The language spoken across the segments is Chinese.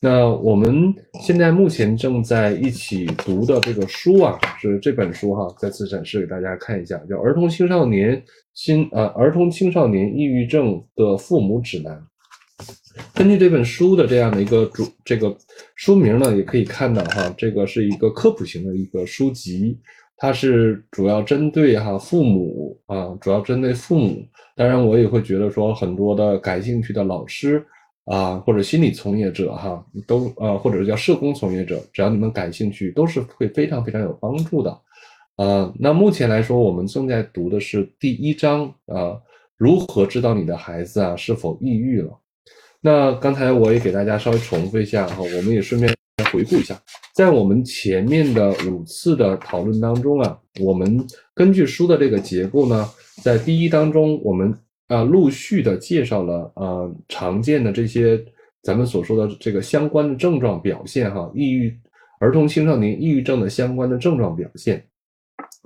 那我们现在目前正在一起读的这个书啊，是这本书哈，再次展示给大家看一下，叫《儿童青少年心呃儿童青少年抑郁症的父母指南》。根据这本书的这样的一个主这个书名呢，也可以看到哈，这个是一个科普型的一个书籍，它是主要针对哈父母啊，主要针对父母。当然，我也会觉得说很多的感兴趣的老师。啊，或者心理从业者哈，都呃，或者是叫社工从业者，只要你们感兴趣，都是会非常非常有帮助的。呃，那目前来说，我们正在读的是第一章啊，如何知道你的孩子啊是否抑郁了？那刚才我也给大家稍微重复一下哈，我们也顺便回顾一下，在我们前面的五次的讨论当中啊，我们根据书的这个结构呢，在第一当中我们。啊，陆续的介绍了啊，常见的这些咱们所说的这个相关的症状表现哈，抑郁儿童青少年抑郁症的相关的症状表现，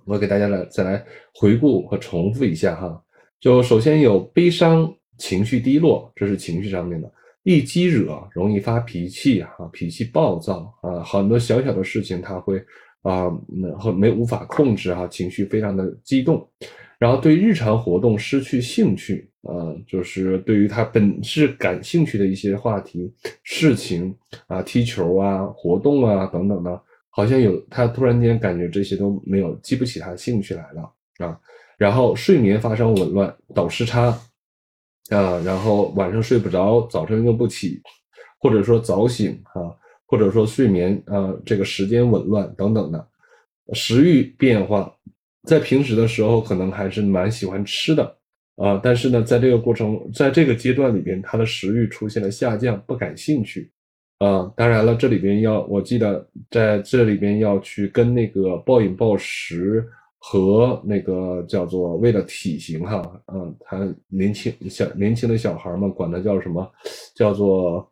我给大家来再来回顾和重复一下哈。就首先有悲伤、情绪低落，这是情绪上面的；易激惹，容易发脾气哈，脾气暴躁啊，很多小小的事情他会啊，和没无法控制哈，情绪非常的激动。然后对日常活动失去兴趣啊，就是对于他本质感兴趣的一些话题、事情啊，踢球啊、活动啊等等的，好像有他突然间感觉这些都没有激不起他兴趣来了啊。然后睡眠发生紊乱、倒时差啊，然后晚上睡不着，早晨又不起，或者说早醒啊，或者说睡眠啊这个时间紊乱等等的，食欲变化。在平时的时候，可能还是蛮喜欢吃的啊，但是呢，在这个过程，在这个阶段里边，他的食欲出现了下降，不感兴趣啊。当然了，这里边要，我记得在这里边要去跟那个暴饮暴食和那个叫做为了体型哈，嗯，他年轻小年轻的小孩们管它叫什么？叫做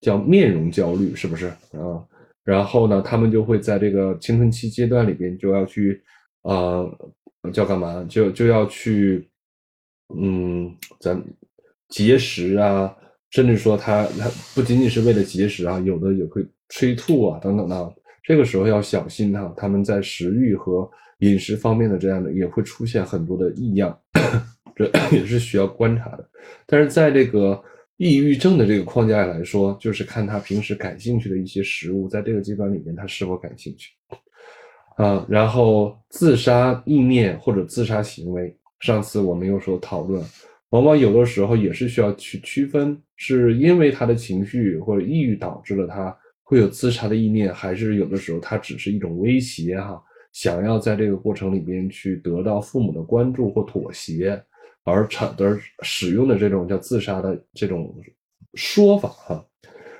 叫面容焦虑，是不是啊？然后呢，他们就会在这个青春期阶段里边就要去。啊，叫干嘛？就就要去，嗯，咱节食啊，甚至说他他不仅仅是为了节食啊，有的也会催吐啊，等等的。这个时候要小心哈，他们在食欲和饮食方面的这样的也会出现很多的异样，这也是需要观察的。但是在这个抑郁症的这个框架来说，就是看他平时感兴趣的一些食物，在这个阶段里面他是否感兴趣。啊，然后自杀意念或者自杀行为，上次我们有所讨论，往往有的时候也是需要去区分，是因为他的情绪或者抑郁导致了他会有自杀的意念，还是有的时候他只是一种威胁哈，想要在这个过程里边去得到父母的关注或妥协而产而使用的这种叫自杀的这种说法哈。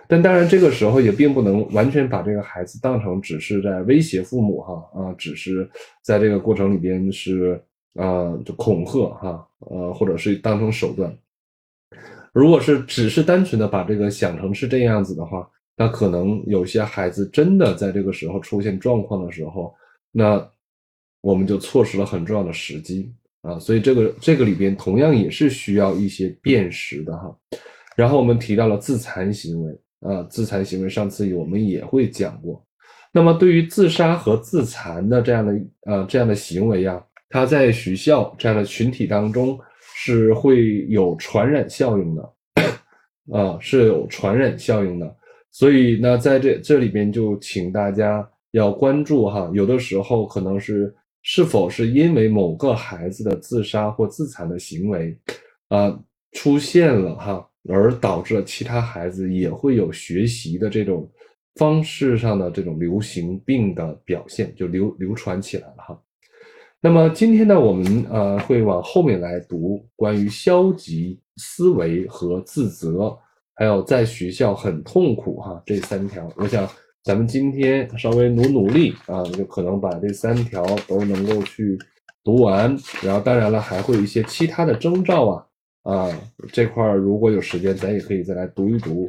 但当然，这个时候也并不能完全把这个孩子当成只是在威胁父母哈啊，只是在这个过程里边是啊就恐吓哈呃，或者是当成手段。如果是只是单纯的把这个想成是这样子的话，那可能有些孩子真的在这个时候出现状况的时候，那我们就错失了很重要的时机啊。所以这个这个里边同样也是需要一些辨识的哈。然后我们提到了自残行为。呃，自残行为上次我们也会讲过。那么对于自杀和自残的这样的呃这样的行为呀，它在学校这样的群体当中是会有传染效应的，啊是有传染效应的。所以呢，在这这里边就请大家要关注哈，有的时候可能是是否是因为某个孩子的自杀或自残的行为，啊出现了哈。而导致了其他孩子也会有学习的这种方式上的这种流行病的表现，就流流传起来了哈。那么今天呢，我们呃会往后面来读关于消极思维和自责，还有在学校很痛苦哈这三条。我想咱们今天稍微努努力啊，就可能把这三条都能够去读完。然后当然了，还会有一些其他的征兆啊。啊，这块儿如果有时间，咱也可以再来读一读。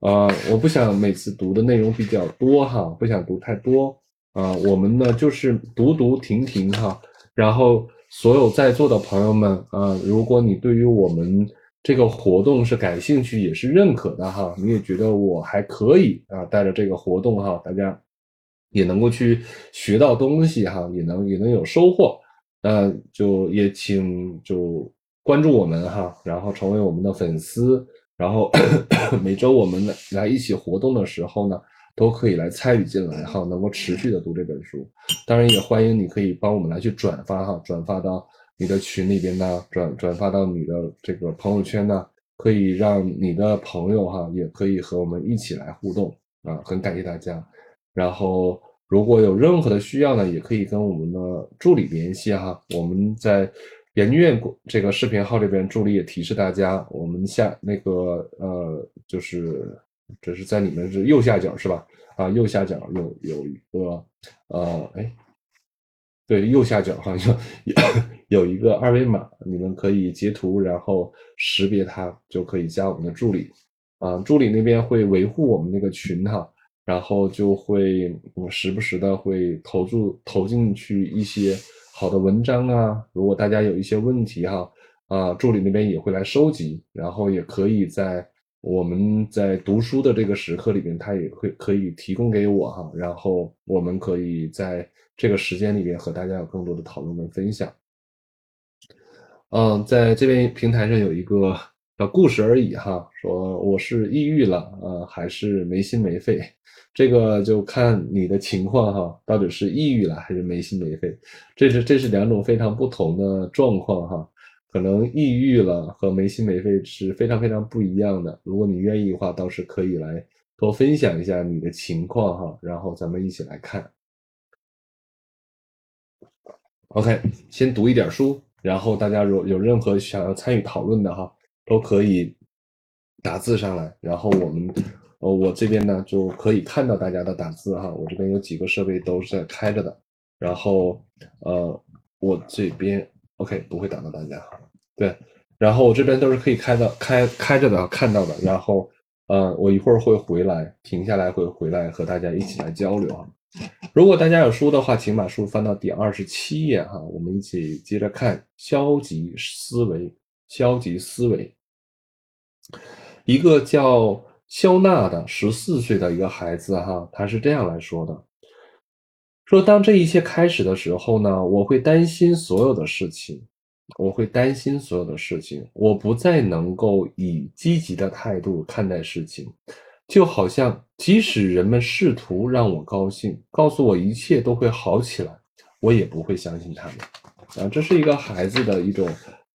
啊，我不想每次读的内容比较多哈，不想读太多。啊，我们呢就是读读停停哈。然后所有在座的朋友们啊，如果你对于我们这个活动是感兴趣也是认可的哈，你也觉得我还可以啊，带着这个活动哈，大家也能够去学到东西哈，也能也能有收获，那就也请就关注我们哈，然后成为我们的粉丝，然后 每周我们来一起活动的时候呢，都可以来参与进来哈，能够持续的读这本书，当然也欢迎你可以帮我们来去转发哈，转发到。你的群里边呢，转转发到你的这个朋友圈呢，可以让你的朋友哈，也可以和我们一起来互动啊，很感谢大家。然后如果有任何的需要呢，也可以跟我们的助理联系哈。我们在研究院这个视频号这边，助理也提示大家，我们下那个呃，就是这是在你们是右下角是吧？啊，右下角有有一个呃，哎。对，右下角好像有 有一个二维码，你们可以截图，然后识别它，就可以加我们的助理。啊，助理那边会维护我们那个群哈，然后就会时不时的会投注投进去一些好的文章啊。如果大家有一些问题哈，啊，助理那边也会来收集，然后也可以在我们在读书的这个时刻里面，他也会可以提供给我哈，然后我们可以在。这个时间里面和大家有更多的讨论跟分享。嗯，在这边平台上有一个小故事而已哈，说我是抑郁了，呃，还是没心没肺，这个就看你的情况哈，到底是抑郁了还是没心没肺，这是这是两种非常不同的状况哈，可能抑郁了和没心没肺是非常非常不一样的。如果你愿意的话，倒是可以来多分享一下你的情况哈，然后咱们一起来看。OK，先读一点书，然后大家如有任何想要参与讨论的哈，都可以打字上来，然后我们呃我这边呢就可以看到大家的打字哈，我这边有几个设备都是在开着的，然后呃我这边 OK 不会打到大家哈，对，然后我这边都是可以开的开开着的看到的，然后呃我一会儿会回来停下来会回来和大家一起来交流啊。如果大家有书的话，请把书翻到第二十七页哈，我们一起接着看消极思维。消极思维，一个叫肖娜的十四岁的一个孩子哈，他是这样来说的：说当这一切开始的时候呢，我会担心所有的事情，我会担心所有的事情，我不再能够以积极的态度看待事情。就好像，即使人们试图让我高兴，告诉我一切都会好起来，我也不会相信他们。啊，这是一个孩子的一种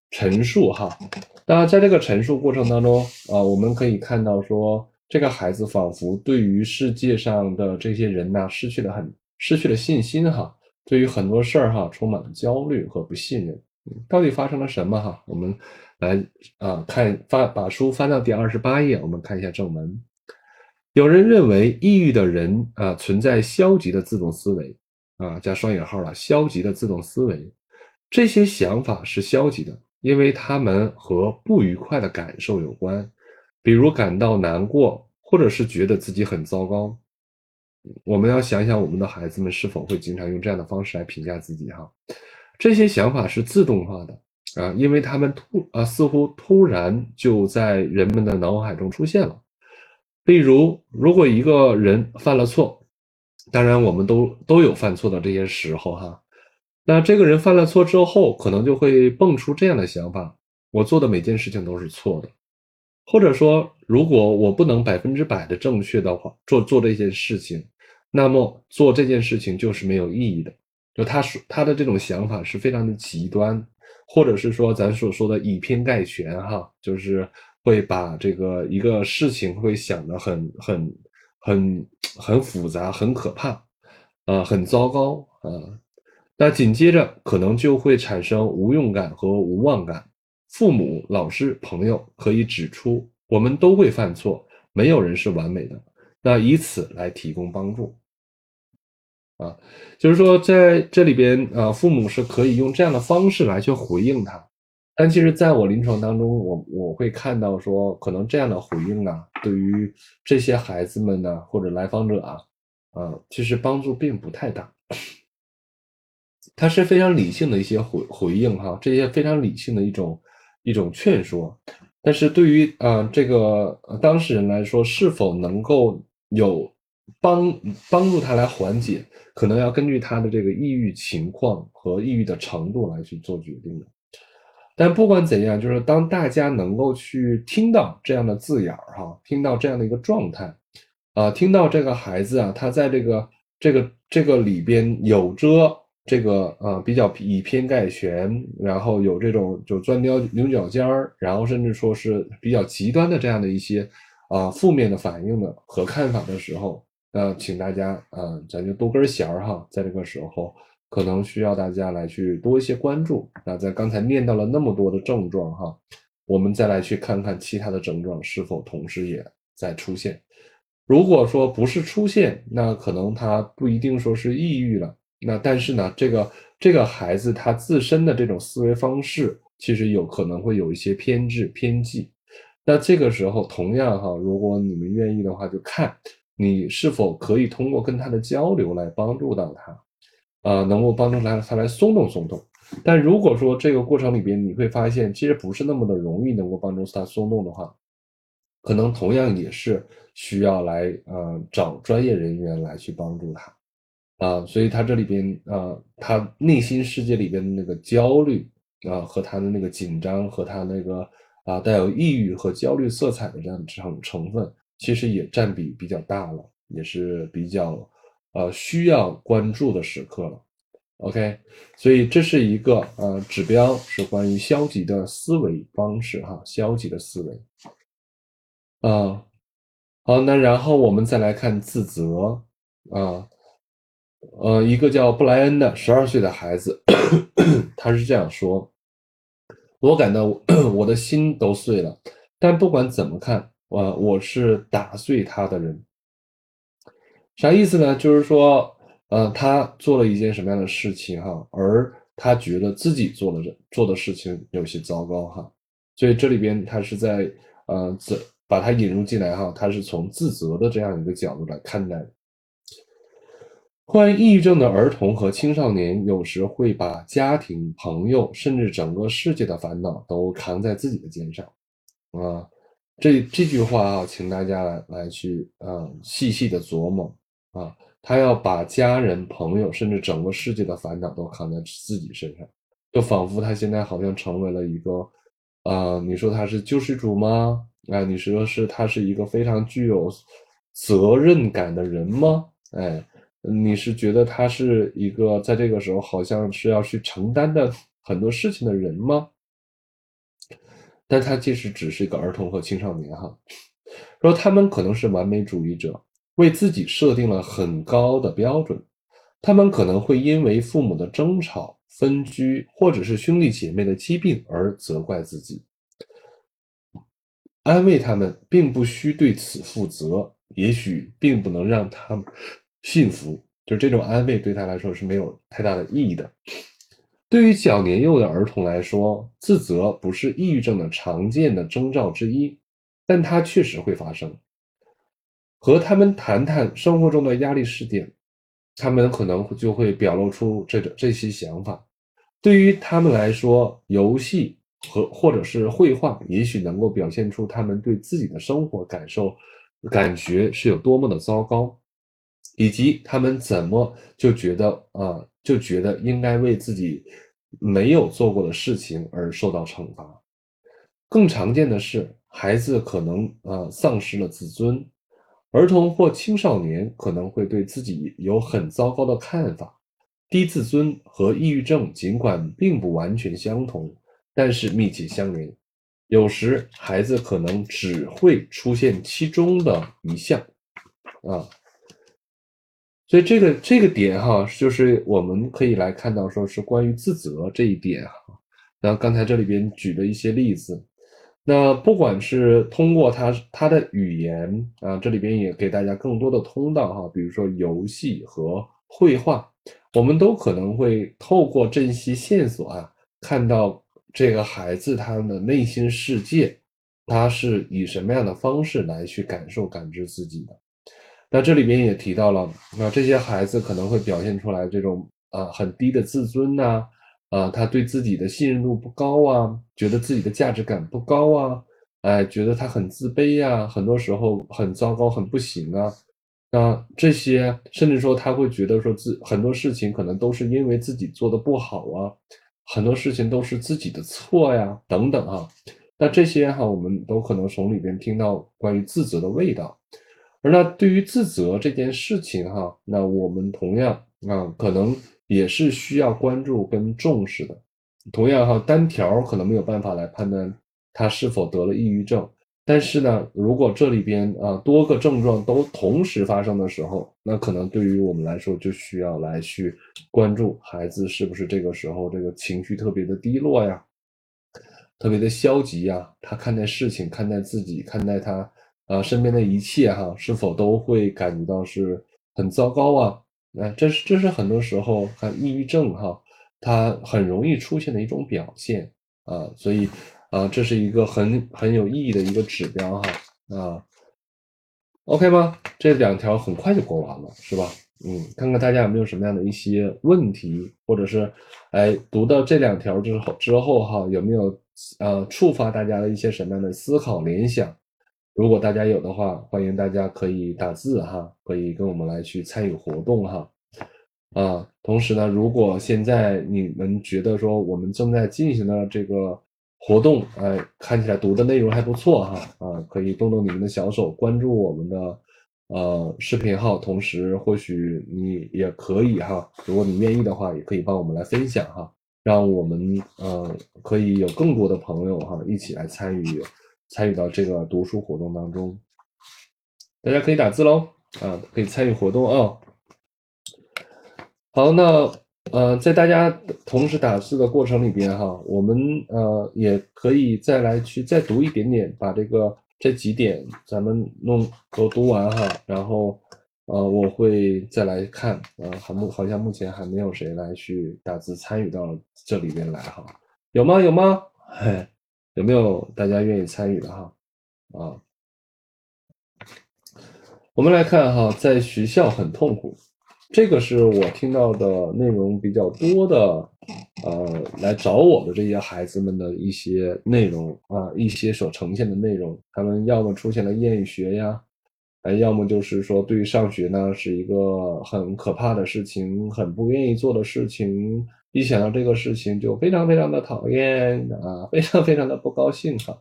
陈述哈。当然，在这个陈述过程当中啊，我们可以看到说，这个孩子仿佛对于世界上的这些人呐，失去了很失去了信心哈。对于很多事儿哈，充满了焦虑和不信任。到底发生了什么哈？我们来啊看翻把书翻到第二十八页，我们看一下正文。有人认为，抑郁的人啊存在消极的自动思维啊，加双引号了，消极的自动思维，这些想法是消极的，因为他们和不愉快的感受有关，比如感到难过，或者是觉得自己很糟糕。我们要想想，我们的孩子们是否会经常用这样的方式来评价自己？哈，这些想法是自动化的啊，因为他们突啊，似乎突然就在人们的脑海中出现了。例如，如果一个人犯了错，当然我们都都有犯错的这些时候哈。那这个人犯了错之后，可能就会蹦出这样的想法：我做的每件事情都是错的，或者说，如果我不能百分之百的正确的话，做做这件事情，那么做这件事情就是没有意义的。就他说他的这种想法是非常的极端，或者是说咱所说的以偏概全哈，就是。会把这个一个事情会想得很很很很复杂，很可怕，啊，很糟糕啊。那紧接着可能就会产生无用感和无望感。父母、老师、朋友可以指出，我们都会犯错，没有人是完美的。那以此来提供帮助，啊，就是说在这里边啊，父母是可以用这样的方式来去回应他。但其实，在我临床当中，我我会看到说，可能这样的回应啊，对于这些孩子们呢，或者来访者啊，啊，其实帮助并不太大。他是非常理性的一些回回应哈，这些非常理性的一种一种劝说，但是对于啊这个当事人来说，是否能够有帮帮助他来缓解，可能要根据他的这个抑郁情况和抑郁的程度来去做决定的。但不管怎样，就是当大家能够去听到这样的字眼儿哈，听到这样的一个状态，啊，听到这个孩子啊，他在这个这个这个里边有着这个啊比较以偏概全，然后有这种就钻牛牛角尖儿，然后甚至说是比较极端的这样的一些啊负面的反应的和看法的时候，呃，请大家啊，咱就多根弦儿哈，在这个时候。可能需要大家来去多一些关注。那在刚才念到了那么多的症状哈，我们再来去看看其他的症状是否同时也在出现。如果说不是出现，那可能他不一定说是抑郁了。那但是呢，这个这个孩子他自身的这种思维方式，其实有可能会有一些偏执偏激。那这个时候同样哈，如果你们愿意的话，就看你是否可以通过跟他的交流来帮助到他。啊，能够帮助他他来松动松动，但如果说这个过程里边你会发现，其实不是那么的容易能够帮助他松动的话，可能同样也是需要来呃找专业人员来去帮助他啊，所以他这里边啊，他内心世界里边的那个焦虑啊和他的那个紧张和他那个啊带有抑郁和焦虑色彩的这样成成分，其实也占比比较大了，也是比较。呃，需要关注的时刻了，OK，所以这是一个呃指标，是关于消极的思维方式哈，消极的思维。啊，好，那然后我们再来看自责啊，呃一个叫布莱恩的十二岁的孩子，他是这样说：我感到 我的心都碎了，但不管怎么看，我我是打碎他的人。啥意思呢？就是说，呃，他做了一件什么样的事情哈，而他觉得自己做了做的事情有些糟糕哈，所以这里边他是在呃自把他引入进来哈，他是从自责的这样一个角度来看待。患抑郁症的儿童和青少年有时会把家庭、朋友甚至整个世界的烦恼都扛在自己的肩上，啊，这这句话啊，请大家来来去啊细细的琢磨。啊，他要把家人、朋友，甚至整个世界的烦恼都扛在自己身上，就仿佛他现在好像成为了一个，啊，你说他是救世主吗？啊，你说是他是一个非常具有责任感的人吗？哎，你是觉得他是一个在这个时候好像是要去承担的很多事情的人吗？但他其实只是一个儿童和青少年哈，说他们可能是完美主义者。为自己设定了很高的标准，他们可能会因为父母的争吵、分居，或者是兄弟姐妹的疾病而责怪自己。安慰他们，并不需对此负责，也许并不能让他们幸福。就这种安慰对他来说是没有太大的意义的。对于较年幼的儿童来说，自责不是抑郁症的常见的征兆之一，但它确实会发生。和他们谈谈生活中的压力事件，他们可能就会表露出这个这些想法。对于他们来说，游戏和或者是绘画，也许能够表现出他们对自己的生活感受、感觉是有多么的糟糕，以及他们怎么就觉得啊，就觉得应该为自己没有做过的事情而受到惩罚。更常见的是，孩子可能啊丧失了自尊。儿童或青少年可能会对自己有很糟糕的看法，低自尊和抑郁症尽管并不完全相同，但是密切相连。有时孩子可能只会出现其中的一项，啊，所以这个这个点哈，就是我们可以来看到，说是关于自责这一点哈。那刚才这里边举的一些例子。那不管是通过他他的语言啊，这里边也给大家更多的通道哈，比如说游戏和绘画，我们都可能会透过这些线索啊，看到这个孩子他的内心世界，他是以什么样的方式来去感受感知自己的。那这里边也提到了，那这些孩子可能会表现出来这种啊很低的自尊呐。啊，他对自己的信任度不高啊，觉得自己的价值感不高啊，哎，觉得他很自卑呀，很多时候很糟糕，很不行啊。那这些，甚至说他会觉得说自很多事情可能都是因为自己做的不好啊，很多事情都是自己的错呀，等等啊。那这些哈，我们都可能从里边听到关于自责的味道。而那对于自责这件事情哈，那我们同样啊，可能也是需要关注跟重视的。同样哈，单条可能没有办法来判断他是否得了抑郁症。但是呢，如果这里边啊多个症状都同时发生的时候，那可能对于我们来说就需要来去关注孩子是不是这个时候这个情绪特别的低落呀，特别的消极呀，他看待事情、看待自己、看待他啊身边的一切哈，是否都会感觉到是很糟糕啊？哎，这是这是很多时候看抑郁症哈，它很容易出现的一种表现啊，所以。啊，这是一个很很有意义的一个指标哈啊，OK 吗？这两条很快就过完了，是吧？嗯，看看大家有没有什么样的一些问题，或者是哎读到这两条之后之后哈，有没有呃触发大家的一些什么样的思考联想？如果大家有的话，欢迎大家可以打字哈，可以跟我们来去参与活动哈啊。同时呢，如果现在你们觉得说我们正在进行的这个。活动，哎，看起来读的内容还不错哈，啊，可以动动你们的小手，关注我们的呃视频号，同时或许你也可以哈，如果你愿意的话，也可以帮我们来分享哈，让我们呃可以有更多的朋友哈一起来参与参与到这个读书活动当中，大家可以打字喽，啊，可以参与活动啊。好，那。呃，在大家同时打字的过程里边哈，我们呃也可以再来去再读一点点，把这个这几点咱们弄都读完哈，然后呃我会再来看，呃好目好像目前还没有谁来去打字参与到这里边来哈，有吗有吗？有没有大家愿意参与的哈？啊，我们来看哈，在学校很痛苦。这个是我听到的内容比较多的，呃，来找我的这些孩子们的一些内容啊，一些所呈现的内容，他们要么出现了厌学呀，哎，要么就是说对上学呢是一个很可怕的事情，很不愿意做的事情，一想到这个事情就非常非常的讨厌啊，非常非常的不高兴哈，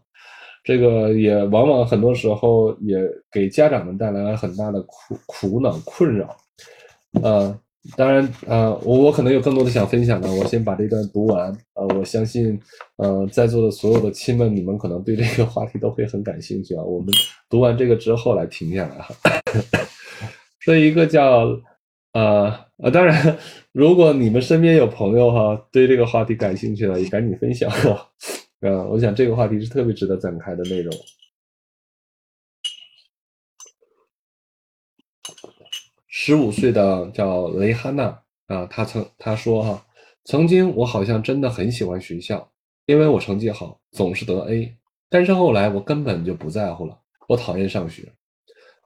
这个也往往很多时候也给家长们带来了很大的苦苦恼困扰。呃，当然，呃，我我可能有更多的想分享的，我先把这段读完。呃，我相信，呃，在座的所有的亲们，你们可能对这个话题都会很感兴趣啊。我们读完这个之后来停下来哈。说一个叫，呃呃，当然，如果你们身边有朋友哈，对这个话题感兴趣的，也赶紧分享哈。呃，我想这个话题是特别值得展开的内容。十五岁的叫雷哈娜啊，她曾她说哈，曾经我好像真的很喜欢学校，因为我成绩好，总是得 A。但是后来我根本就不在乎了，我讨厌上学，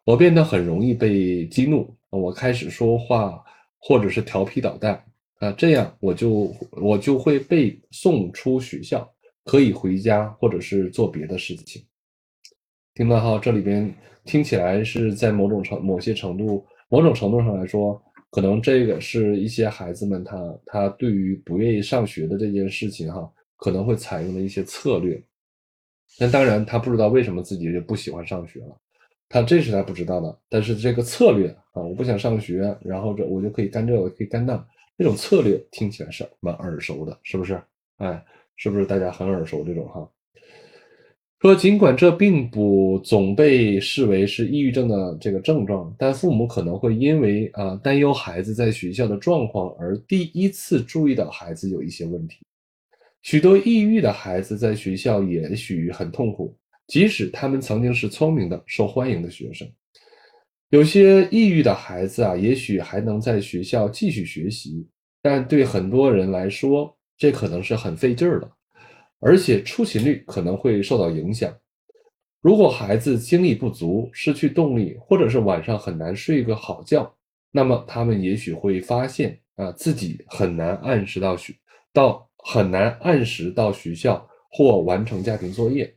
我变得很容易被激怒，我开始说话或者是调皮捣蛋啊，这样我就我就会被送出学校，可以回家或者是做别的事情。听到哈，这里边听起来是在某种程某些程度。某种程度上来说，可能这个是一些孩子们他他对于不愿意上学的这件事情哈，可能会采用的一些策略。那当然，他不知道为什么自己就不喜欢上学了，他这是他不知道的。但是这个策略啊，我不想上学，然后这我就可以干这，我可以干那，这种策略听起来是蛮耳熟的，是不是？哎，是不是大家很耳熟这种哈？说，尽管这并不总被视为是抑郁症的这个症状，但父母可能会因为啊担忧孩子在学校的状况而第一次注意到孩子有一些问题。许多抑郁的孩子在学校也许很痛苦，即使他们曾经是聪明的、受欢迎的学生。有些抑郁的孩子啊，也许还能在学校继续学习，但对很多人来说，这可能是很费劲儿的。而且出勤率可能会受到影响。如果孩子精力不足、失去动力，或者是晚上很难睡个好觉，那么他们也许会发现啊，自己很难按时到学，到很难按时到学校或完成家庭作业。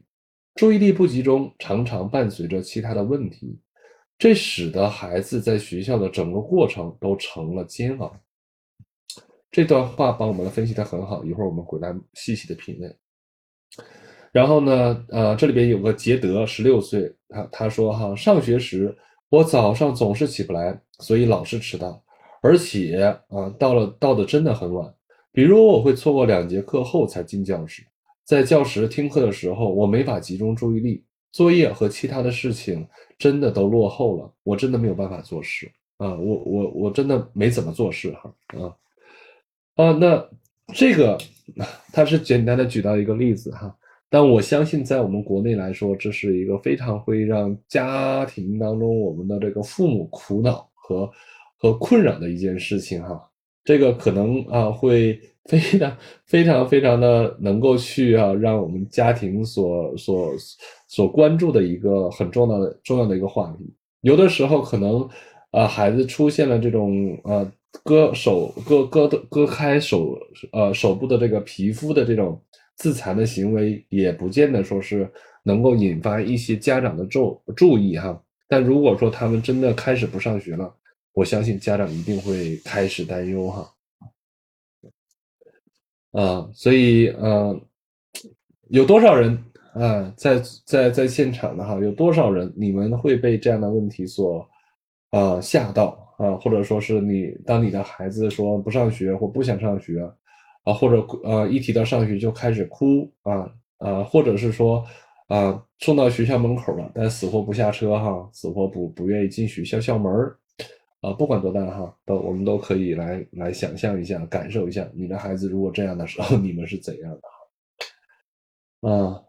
注意力不集中常常伴随着其他的问题，这使得孩子在学校的整个过程都成了煎熬。这段话帮我们分析的很好，一会儿我们回来细细的品味。然后呢，呃，这里边有个杰德，十六岁，他他说哈，上学时我早上总是起不来，所以老是迟到，而且啊，到了到的真的很晚，比如我会错过两节课后才进教室，在教室听课的时候，我没法集中注意力，作业和其他的事情真的都落后了，我真的没有办法做事啊，我我我真的没怎么做事哈啊啊，那这个他是简单的举到一个例子哈。但我相信，在我们国内来说，这是一个非常会让家庭当中我们的这个父母苦恼和和困扰的一件事情哈。这个可能啊，会 非常非常非常的能够去啊，让我们家庭所所所关注的一个很重要的重要的一个话题。有的时候可能啊，孩子出现了这种呃割手割割的割开手呃手部的这个皮肤的这种。自残的行为也不见得说是能够引发一些家长的注注意哈，但如果说他们真的开始不上学了，我相信家长一定会开始担忧哈。啊，所以呃，有多少人啊在在在现场的哈？有多少人你们会被这样的问题所啊吓到啊？或者说是你当你的孩子说不上学或不想上学？啊，或者呃，一提到上学就开始哭啊啊，或者是说啊，送到学校门口了，但死活不下车哈，死活不不愿意进学校校门啊，不管多大哈，都我们都可以来来想象一下，感受一下，你的孩子如果这样的时候，你们是怎样的哈？啊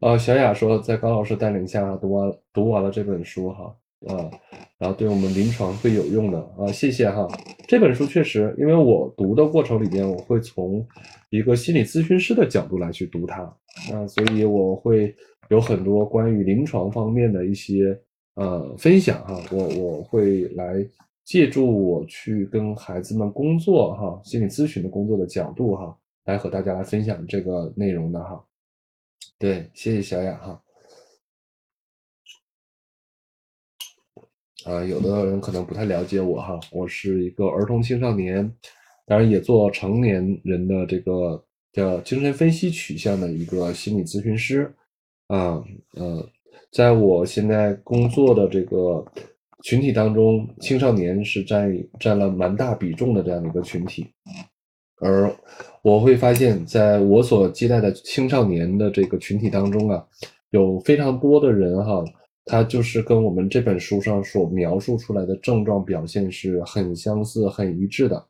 啊，小雅说，在高老师带领下读完读完了这本书哈。啊，然后对我们临床会有用的啊，谢谢哈。这本书确实，因为我读的过程里面，我会从一个心理咨询师的角度来去读它啊，所以我会有很多关于临床方面的一些呃分享哈。我我会来借助我去跟孩子们工作哈，心理咨询的工作的角度哈，来和大家来分享这个内容的哈。对，谢谢小雅哈。啊，有的人可能不太了解我哈，我是一个儿童青少年，当然也做成年人的这个叫精神分析取向的一个心理咨询师，啊，呃，在我现在工作的这个群体当中，青少年是占占了蛮大比重的这样的一个群体，而我会发现，在我所接待的青少年的这个群体当中啊，有非常多的人哈。他就是跟我们这本书上所描述出来的症状表现是很相似、很一致的。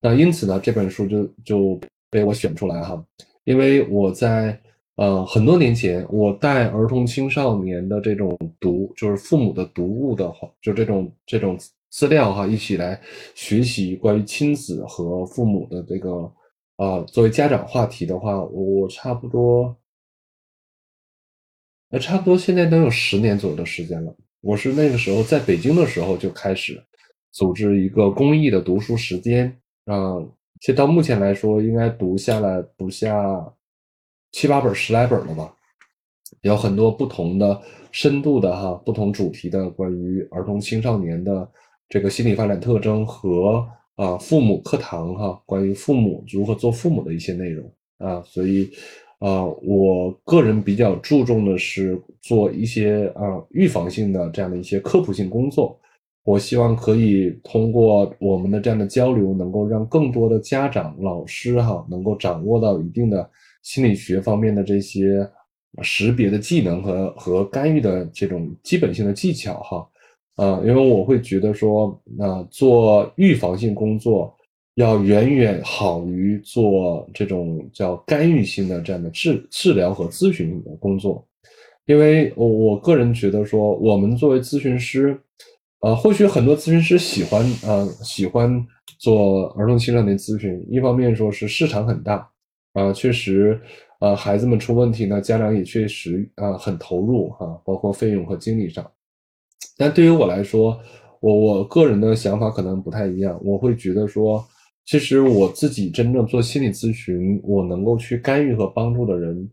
那因此呢，这本书就就被我选出来哈，因为我在呃很多年前，我带儿童青少年的这种读，就是父母的读物的话，就这种这种资料哈，一起来学习关于亲子和父母的这个啊，作为家长话题的话，我差不多。呃差不多现在都有十年左右的时间了。我是那个时候在北京的时候就开始组织一个公益的读书时间啊，其实到目前来说，应该读下来不下七八本、十来本了吧。有很多不同的深度的哈，不同主题的关于儿童青少年的这个心理发展特征和啊父母课堂哈，关于父母如何做父母的一些内容啊，所以。啊，我个人比较注重的是做一些啊预防性的这样的一些科普性工作。我希望可以通过我们的这样的交流，能够让更多的家长、老师哈，能够掌握到一定的心理学方面的这些识别的技能和和干预的这种基本性的技巧哈。啊，因为我会觉得说，那做预防性工作。要远远好于做这种叫干预性的这样的治治疗和咨询的工作，因为我我个人觉得说，我们作为咨询师，呃，或许很多咨询师喜欢呃喜欢做儿童青少年咨询，一方面说是市场很大，啊，确实，呃，孩子们出问题呢，家长也确实啊很投入哈，包括费用和精力上，但对于我来说，我我个人的想法可能不太一样，我会觉得说。其实我自己真正做心理咨询，我能够去干预和帮助的人，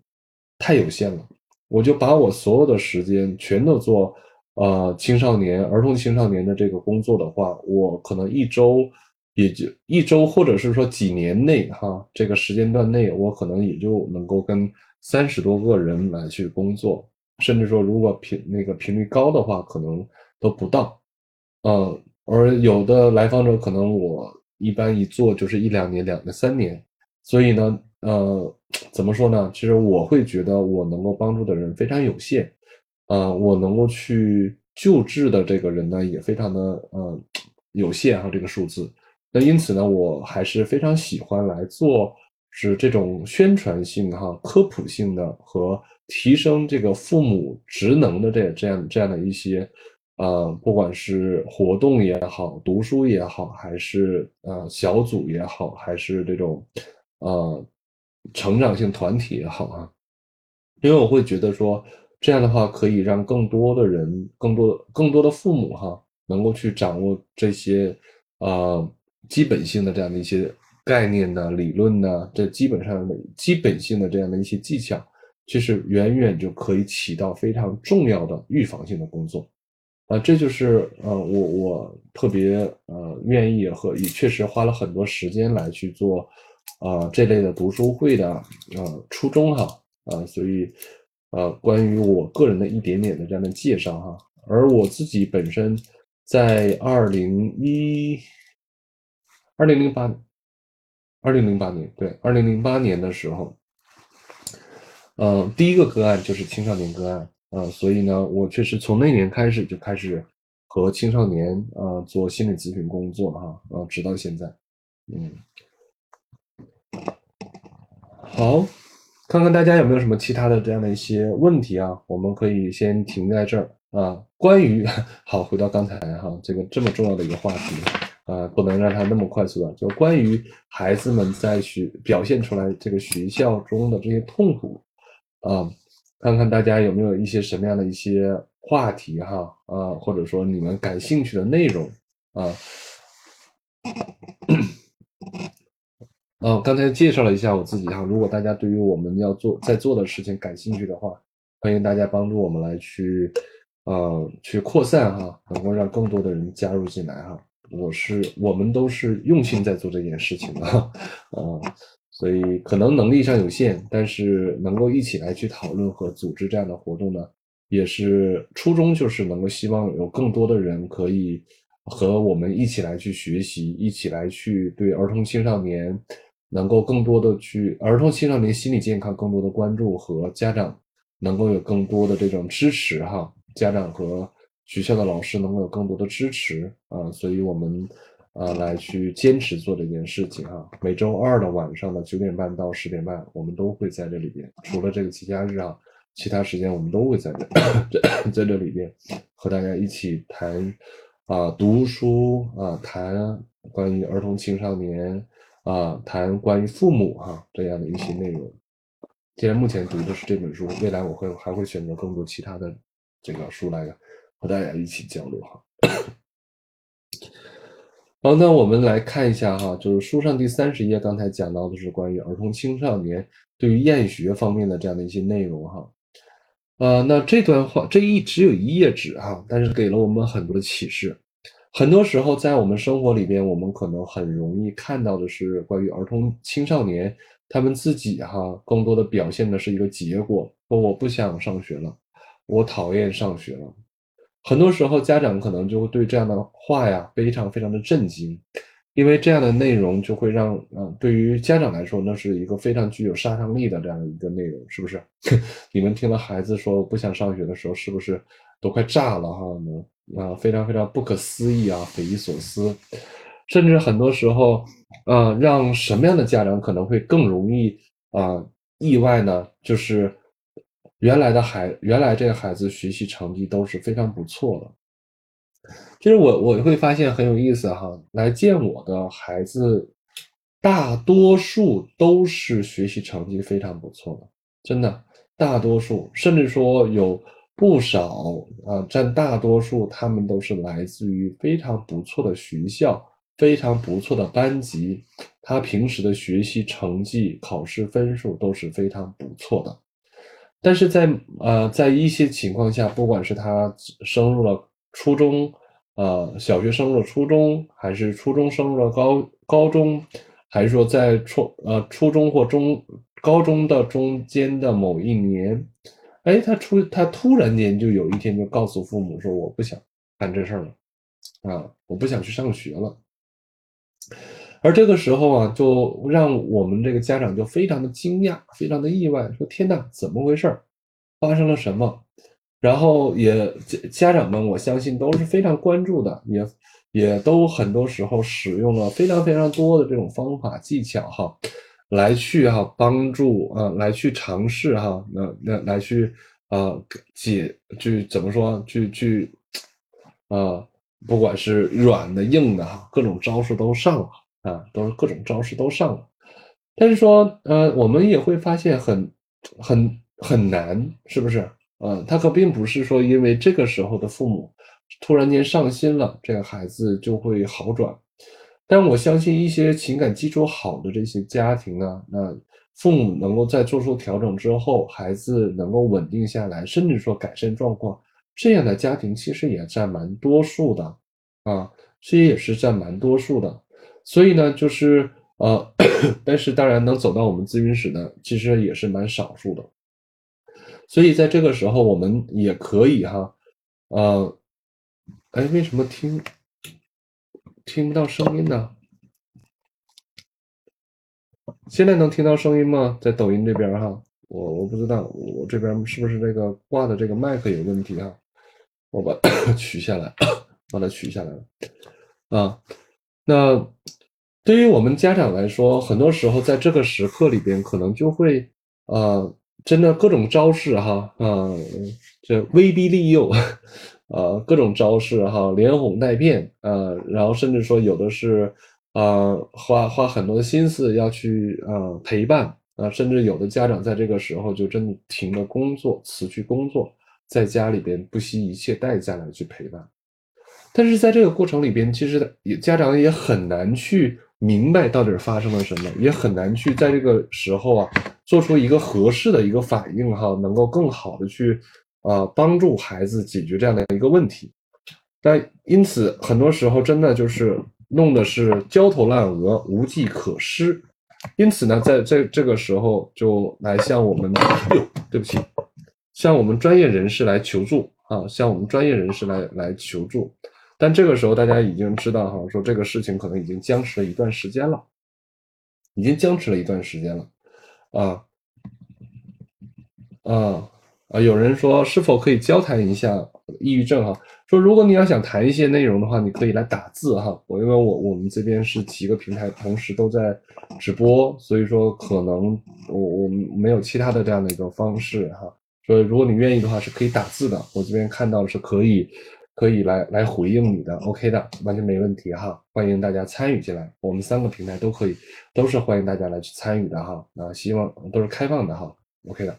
太有限了，我就把我所有的时间全都做呃青少年、儿童青少年的这个工作的话，我可能一周也就一周，或者是说几年内哈，这个时间段内，我可能也就能够跟三十多个人来去工作，甚至说如果频那个频率高的话，可能都不到，呃，而有的来访者可能我一般一做就是一两年、两三年，所以呢。呃，怎么说呢？其实我会觉得我能够帮助的人非常有限，呃，我能够去救治的这个人呢也非常的呃有限哈，这个数字。那因此呢，我还是非常喜欢来做是这种宣传性哈、科普性的和提升这个父母职能的这这样这样的一些呃，不管是活动也好、读书也好，还是呃小组也好，还是这种呃。成长性团体也好啊，因为我会觉得说这样的话可以让更多的人、更多、更多的父母哈，能够去掌握这些呃基本性的这样的一些概念呢理论呢，这基本上的基本性的这样的一些技巧，其实远远就可以起到非常重要的预防性的工作啊，这就是呃我我特别呃愿意和也确实花了很多时间来去做。啊，这类的读书会的，呃，初衷哈，啊，所以，呃，关于我个人的一点点的这样的介绍哈，而我自己本身在二零一，二零零八，二零零八年，对，二零零八年的时候，呃，第一个个案就是青少年个案，啊，所以呢，我确实从那年开始就开始和青少年啊做心理咨询工作哈，啊，直到现在，嗯。好，看看大家有没有什么其他的这样的一些问题啊？我们可以先停在这儿啊。关于 好，回到刚才哈，这个这么重要的一个话题啊，不能让他那么快速的。就关于孩子们在学表现出来这个学校中的这些痛苦啊，看看大家有没有一些什么样的一些话题哈啊，或者说你们感兴趣的内容啊。嗯，刚才介绍了一下我自己哈。如果大家对于我们要做在做的事情感兴趣的话，欢迎大家帮助我们来去，呃，去扩散哈，能够让更多的人加入进来哈。我是我们都是用心在做这件事情的，啊，所以可能能力上有限，但是能够一起来去讨论和组织这样的活动呢，也是初衷就是能够希望有更多的人可以和我们一起来去学习，一起来去对儿童青少年。能够更多的去儿童青少年心理健康更多的关注和家长能够有更多的这种支持哈，家长和学校的老师能够有更多的支持啊，所以我们啊来去坚持做这件事情哈。每周二的晚上的九点半到十点半，我们都会在这里边，除了这个节假日啊，其他时间我们都会在这 在这里边和大家一起谈啊读书啊，谈关于儿童青少年。啊，谈关于父母哈这样的一些内容。既然目前读的是这本书，未来我会还会选择更多其他的这个书来和大家一起交流哈。好，那我们来看一下哈，就是书上第三十页，刚才讲到的是关于儿童青少年对于厌学方面的这样的一些内容哈。呃，那这段话这一只有一页纸哈，但是给了我们很多的启示。很多时候，在我们生活里边，我们可能很容易看到的是关于儿童青少年他们自己哈，更多的表现的是一个结果，说我不想上学了，我讨厌上学了。很多时候，家长可能就会对这样的话呀，非常非常的震惊，因为这样的内容就会让啊，对于家长来说，那是一个非常具有杀伤力的这样的一个内容，是不是？你们听了孩子说不想上学的时候，是不是都快炸了哈？啊，非常非常不可思议啊，匪夷所思，甚至很多时候，啊，让什么样的家长可能会更容易啊意外呢？就是原来的孩，原来这个孩子学习成绩都是非常不错的。其实我我会发现很有意思哈，来见我的孩子，大多数都是学习成绩非常不错的，真的，大多数，甚至说有。不少啊，占大多数，他们都是来自于非常不错的学校，非常不错的班级，他平时的学习成绩、考试分数都是非常不错的。但是在呃，在一些情况下，不管是他升入了初中，呃，小学升入了初中，还是初中升入了高高中，还是说在初呃初中或中高中的中间的某一年，哎，他出他突然间就有一天就告诉父母说我不想干这事儿了，啊，我不想去上学了。而这个时候啊，就让我们这个家长就非常的惊讶，非常的意外，说天哪，怎么回事儿？发生了什么？然后也家家长们，我相信都是非常关注的，也也都很多时候使用了非常非常多的这种方法技巧哈，来去哈帮助啊，来去尝试哈，那那来去啊解去怎么说？去去啊，不管是软的硬的哈，各种招数都上了。啊，都是各种招式都上了，但是说，呃，我们也会发现很很很难，是不是？呃，他可并不是说因为这个时候的父母突然间上心了，这个孩子就会好转。但我相信一些情感基础好的这些家庭呢，那父母能够在做出调整之后，孩子能够稳定下来，甚至说改善状况，这样的家庭其实也占蛮多数的，啊，这也是占蛮多数的。所以呢，就是呃，但是当然能走到我们咨询室的，其实也是蛮少数的。所以在这个时候，我们也可以哈，呃，哎，为什么听听不到声音呢？现在能听到声音吗？在抖音这边哈，我我不知道我这边是不是这个挂的这个麦克有问题啊？我把 取下来，把它取下来了啊。那对于我们家长来说，很多时候在这个时刻里边，可能就会呃，真的各种招式哈，啊，这威逼利诱，呃，各种招式哈，连哄带骗，呃，然后甚至说有的是呃，花花很多的心思要去呃陪伴啊，甚至有的家长在这个时候就真的停了工作，辞去工作，在家里边不惜一切代价来去陪伴。但是在这个过程里边，其实也家长也很难去明白到底发生了什么，也很难去在这个时候啊做出一个合适的一个反应哈，能够更好的去啊帮助孩子解决这样的一个问题。但因此很多时候真的就是弄的是焦头烂额，无计可施。因此呢，在在这个时候就来向我们，对不起，向我们专业人士来求助啊，向我们专业人士来来求助。但这个时候，大家已经知道哈，说这个事情可能已经僵持了一段时间了，已经僵持了一段时间了，啊，啊啊！有人说是否可以交谈一下抑郁症哈？说如果你要想谈一些内容的话，你可以来打字哈。我因为我我们这边是几个平台同时都在直播，所以说可能我我们没有其他的这样的一个方式哈。所以如果你愿意的话，是可以打字的。我这边看到是可以。可以来来回应你的，OK 的，完全没问题哈，欢迎大家参与进来，我们三个平台都可以，都是欢迎大家来去参与的哈，啊，希望都是开放的哈，OK 的，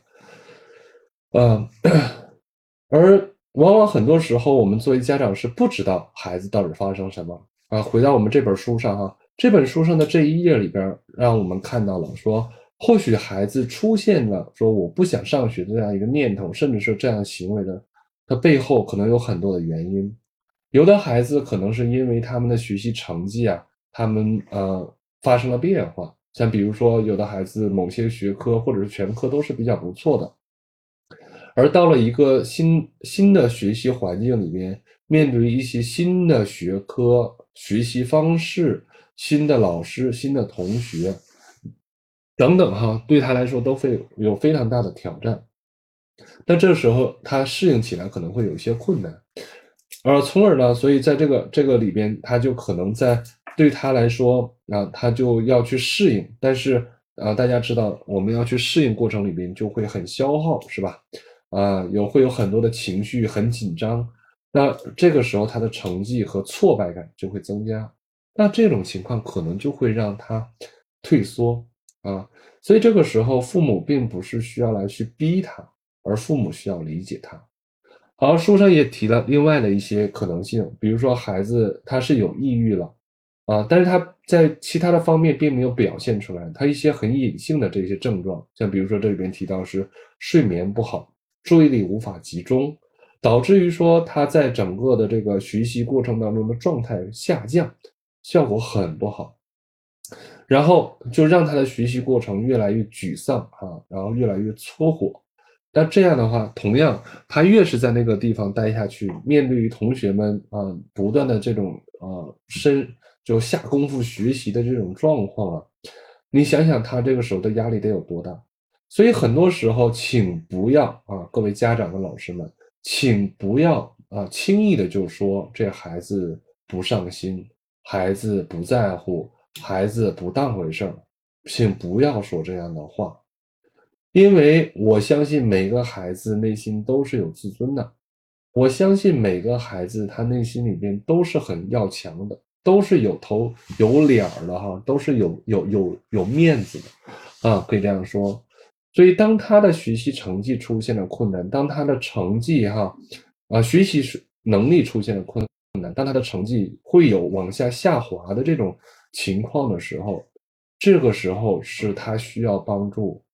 嗯，而往往很多时候我们作为家长是不知道孩子到底发生什么啊，回到我们这本书上哈，这本书上的这一页里边，让我们看到了说，或许孩子出现了说我不想上学的这样一个念头，甚至是这样行为的。它背后可能有很多的原因，有的孩子可能是因为他们的学习成绩啊，他们呃发生了变化，像比如说有的孩子某些学科或者是全科都是比较不错的，而到了一个新新的学习环境里面，面对一些新的学科、学习方式、新的老师、新的同学等等哈，对他来说都会有非常大的挑战。那这时候，他适应起来可能会有一些困难，而从而呢，所以在这个这个里边，他就可能在对他来说啊，他就要去适应。但是啊，大家知道，我们要去适应过程里边就会很消耗，是吧？啊，有会有很多的情绪，很紧张。那这个时候，他的成绩和挫败感就会增加。那这种情况可能就会让他退缩啊。所以这个时候，父母并不是需要来去逼他。而父母需要理解他。好，书上也提了另外的一些可能性，比如说孩子他是有抑郁了，啊，但是他在其他的方面并没有表现出来，他一些很隐性的这些症状，像比如说这里边提到是睡眠不好，注意力无法集中，导致于说他在整个的这个学习过程当中的状态下降，效果很不好，然后就让他的学习过程越来越沮丧啊，然后越来越搓火。那这样的话，同样他越是在那个地方待下去，面对于同学们啊不断的这种啊深就下功夫学习的这种状况啊，你想想他这个时候的压力得有多大？所以很多时候，请不要啊，各位家长和老师们，请不要啊轻易的就说这孩子不上心，孩子不在乎，孩子不当回事儿，请不要说这样的话。因为我相信每个孩子内心都是有自尊的，我相信每个孩子他内心里边都是很要强的，都是有头有脸儿的哈，都是有有有有面子的啊，可以这样说。所以当他的学习成绩出现了困难，当他的成绩哈啊学习能力出现了困难，当他的成绩会有往下下滑的这种情况的时候，这个时候是他需要帮助。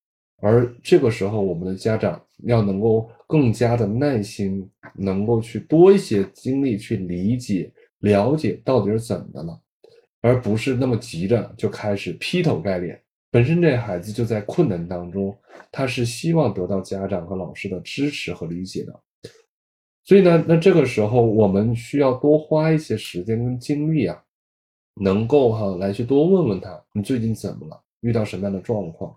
而这个时候，我们的家长要能够更加的耐心，能够去多一些精力去理解、了解到底是怎么的了，而不是那么急着就开始劈头盖脸。本身这孩子就在困难当中，他是希望得到家长和老师的支持和理解的。所以呢，那这个时候我们需要多花一些时间跟精力啊，能够哈来去多问问他，你最近怎么了？遇到什么样的状况？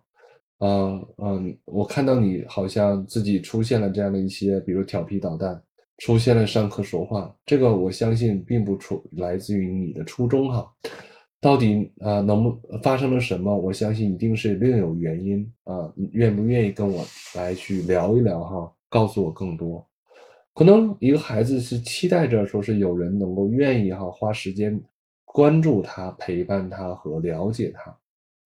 嗯嗯，我看到你好像自己出现了这样的一些，比如调皮捣蛋，出现了上课说话，这个我相信并不出来自于你的初衷哈。到底啊，能不发生了什么？我相信一定是另有原因啊。愿不愿意跟我来去聊一聊哈？告诉我更多。可能一个孩子是期待着说是有人能够愿意哈花时间关注他、陪伴他和了解他。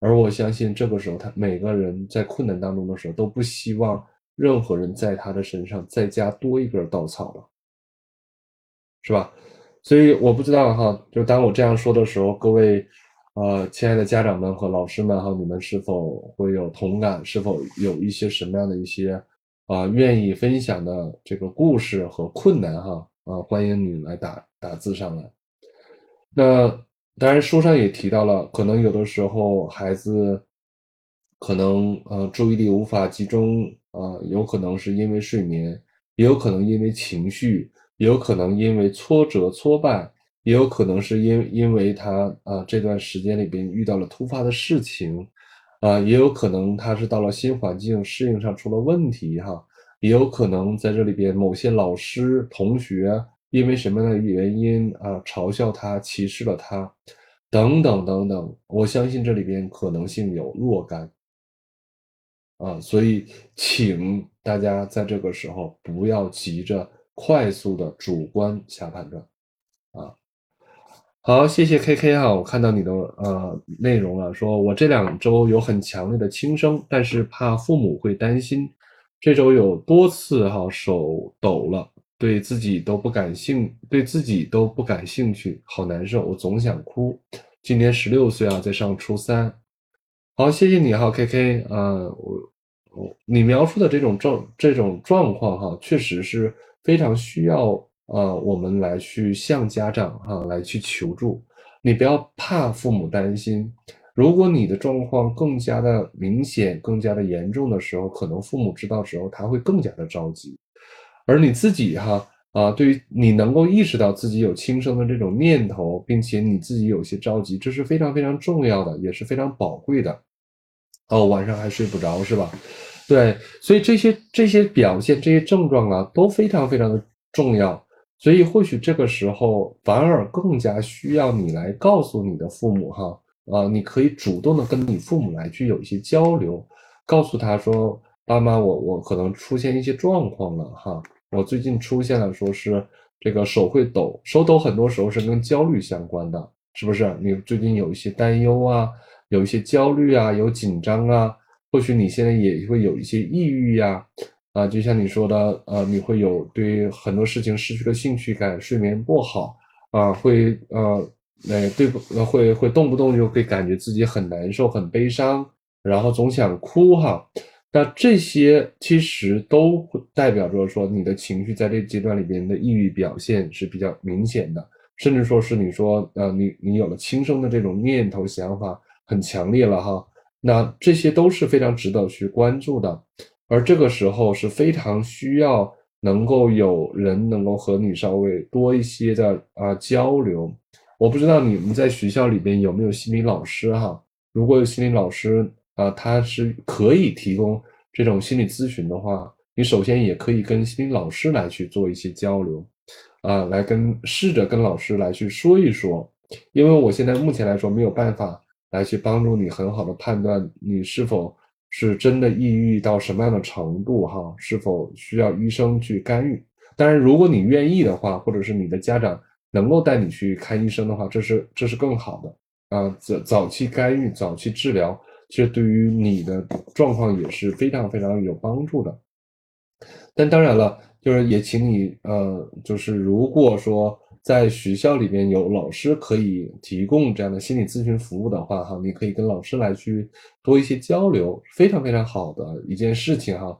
而我相信，这个时候，他每个人在困难当中的时候，都不希望任何人在他的身上再加多一根稻草了，是吧？所以我不知道哈，就当我这样说的时候，各位，呃，亲爱的家长们和老师们哈，你们是否会有同感？是否有一些什么样的一些啊愿意分享的这个故事和困难哈？啊，欢迎你来打打字上来。那。当然，书上也提到了，可能有的时候孩子可能呃注意力无法集中啊，有可能是因为睡眠，也有可能因为情绪，也有可能因为挫折挫败，也有可能是因因为他啊这段时间里边遇到了突发的事情啊，也有可能他是到了新环境适应上出了问题哈，也有可能在这里边某些老师同学。因为什么样的原因啊？嘲笑他，歧视了他，等等等等。我相信这里边可能性有若干啊，所以请大家在这个时候不要急着快速的主观下判断啊。好，谢谢 K K 哈，我看到你的呃内容了，说我这两周有很强烈的轻生，但是怕父母会担心，这周有多次哈手抖了。对自己都不感兴，对自己都不感兴趣，好难受，我总想哭。今年十六岁啊，在上初三。好，谢谢你哈，K K 啊，我我你描述的这种状这种状况哈，确实是非常需要啊，我们来去向家长哈来去求助。你不要怕父母担心，如果你的状况更加的明显、更加的严重的时候，可能父母知道时候他会更加的着急。而你自己哈啊，对于你能够意识到自己有轻生的这种念头，并且你自己有些着急，这是非常非常重要的，也是非常宝贵的。哦，晚上还睡不着是吧？对，所以这些这些表现、这些症状啊，都非常非常的重要。所以或许这个时候反而更加需要你来告诉你的父母哈啊，你可以主动的跟你父母来去有一些交流，告诉他说：“爸妈，我我可能出现一些状况了哈。”我最近出现了，说是这个手会抖，手抖很多时候是跟焦虑相关的，是不是？你最近有一些担忧啊，有一些焦虑啊，有紧张啊，或许你现在也会有一些抑郁呀，啊，就像你说的，呃，你会有对很多事情失去了兴趣感，睡眠不好，啊，会呃那对不会会动不动就会感觉自己很难受、很悲伤，然后总想哭哈。那这些其实都代表着说你的情绪在这阶段里边的抑郁表现是比较明显的，甚至说是你说呃你你有了轻生的这种念头想法很强烈了哈。那这些都是非常值得去关注的，而这个时候是非常需要能够有人能够和你稍微多一些的啊交流。我不知道你们在学校里边有没有心理老师哈？如果有心理老师啊，他是可以提供这种心理咨询的话，你首先也可以跟心理老师来去做一些交流，啊，来跟试着跟老师来去说一说，因为我现在目前来说没有办法来去帮助你很好的判断你是否是真的抑郁到什么样的程度哈，是否需要医生去干预。当然，如果你愿意的话，或者是你的家长。能够带你去看医生的话，这是这是更好的啊！早早期干预、早期治疗，其实对于你的状况也是非常非常有帮助的。但当然了，就是也请你呃，就是如果说在学校里边有老师可以提供这样的心理咨询服务的话，哈，你可以跟老师来去多一些交流，非常非常好的一件事情哈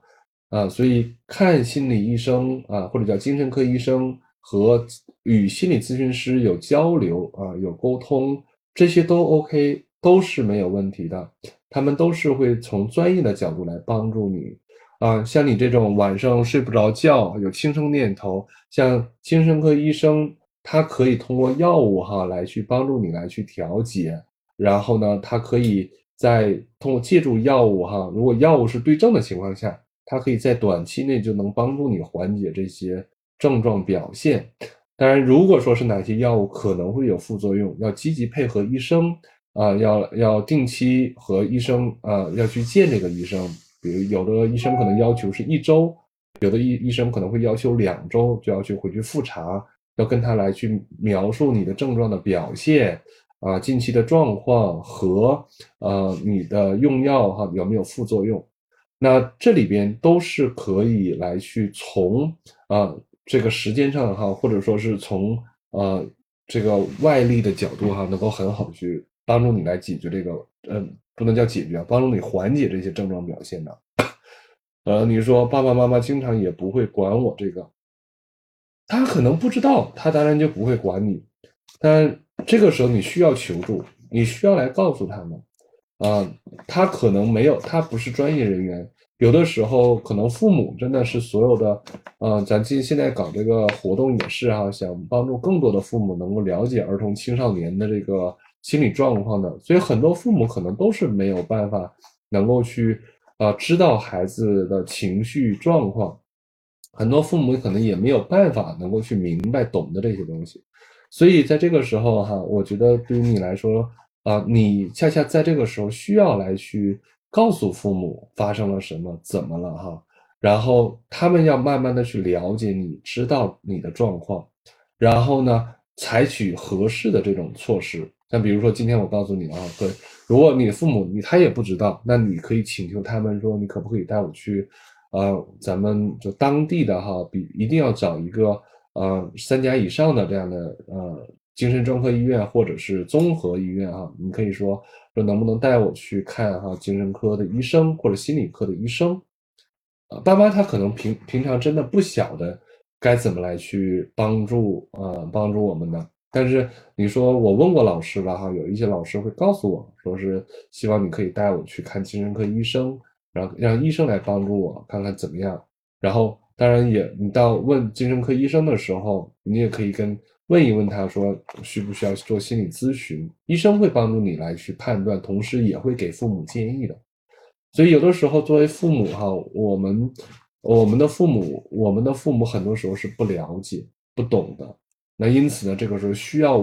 啊！所以看心理医生啊，或者叫精神科医生。和与心理咨询师有交流啊，有沟通，这些都 OK，都是没有问题的。他们都是会从专业的角度来帮助你啊。像你这种晚上睡不着觉，有轻生念头，像精神科医生，他可以通过药物哈来去帮助你来去调节。然后呢，他可以在通过借助药物哈，如果药物是对症的情况下，他可以在短期内就能帮助你缓解这些。症状表现，当然，如果说是哪些药物可能会有副作用，要积极配合医生啊，要要定期和医生啊要去见这个医生。比如有的医生可能要求是一周，有的医医生可能会要求两周就要去回去复查，要跟他来去描述你的症状的表现啊，近期的状况和呃你的用药哈有没有副作用，那这里边都是可以来去从啊。这个时间上哈，或者说是从呃这个外力的角度哈，能够很好的去帮助你来解决这个，嗯，不能叫解决，帮助你缓解这些症状表现的。呃，你说爸爸妈妈经常也不会管我这个，他可能不知道，他当然就不会管你。但这个时候你需要求助，你需要来告诉他们，啊，他可能没有，他不是专业人员。有的时候，可能父母真的是所有的，呃，咱今现在搞这个活动也是哈，想帮助更多的父母能够了解儿童青少年的这个心理状况的，所以很多父母可能都是没有办法能够去，啊，知道孩子的情绪状况，很多父母可能也没有办法能够去明白懂得这些东西，所以在这个时候哈，我觉得对于你来说，啊，你恰恰在这个时候需要来去。告诉父母发生了什么，怎么了哈？然后他们要慢慢的去了解你，知道你的状况，然后呢，采取合适的这种措施。像比如说，今天我告诉你啊，对，如果你的父母你他也不知道，那你可以请求他们说，你可不可以带我去，呃，咱们就当地的哈，比一定要找一个呃三甲以上的这样的呃精神专科医院或者是综合医院啊，你可以说。说能不能带我去看哈精神科的医生或者心理科的医生？啊，爸妈他可能平平常真的不晓得该怎么来去帮助啊帮助我们的。但是你说我问过老师了哈，有一些老师会告诉我说是希望你可以带我去看精神科医生，然后让医生来帮助我看看怎么样。然后当然也你到问精神科医生的时候，你也可以跟。问一问他说需不需要做心理咨询，医生会帮助你来去判断，同时也会给父母建议的。所以有的时候作为父母哈，我们我们的父母，我们的父母很多时候是不了解、不懂的。那因此呢，这个时候需要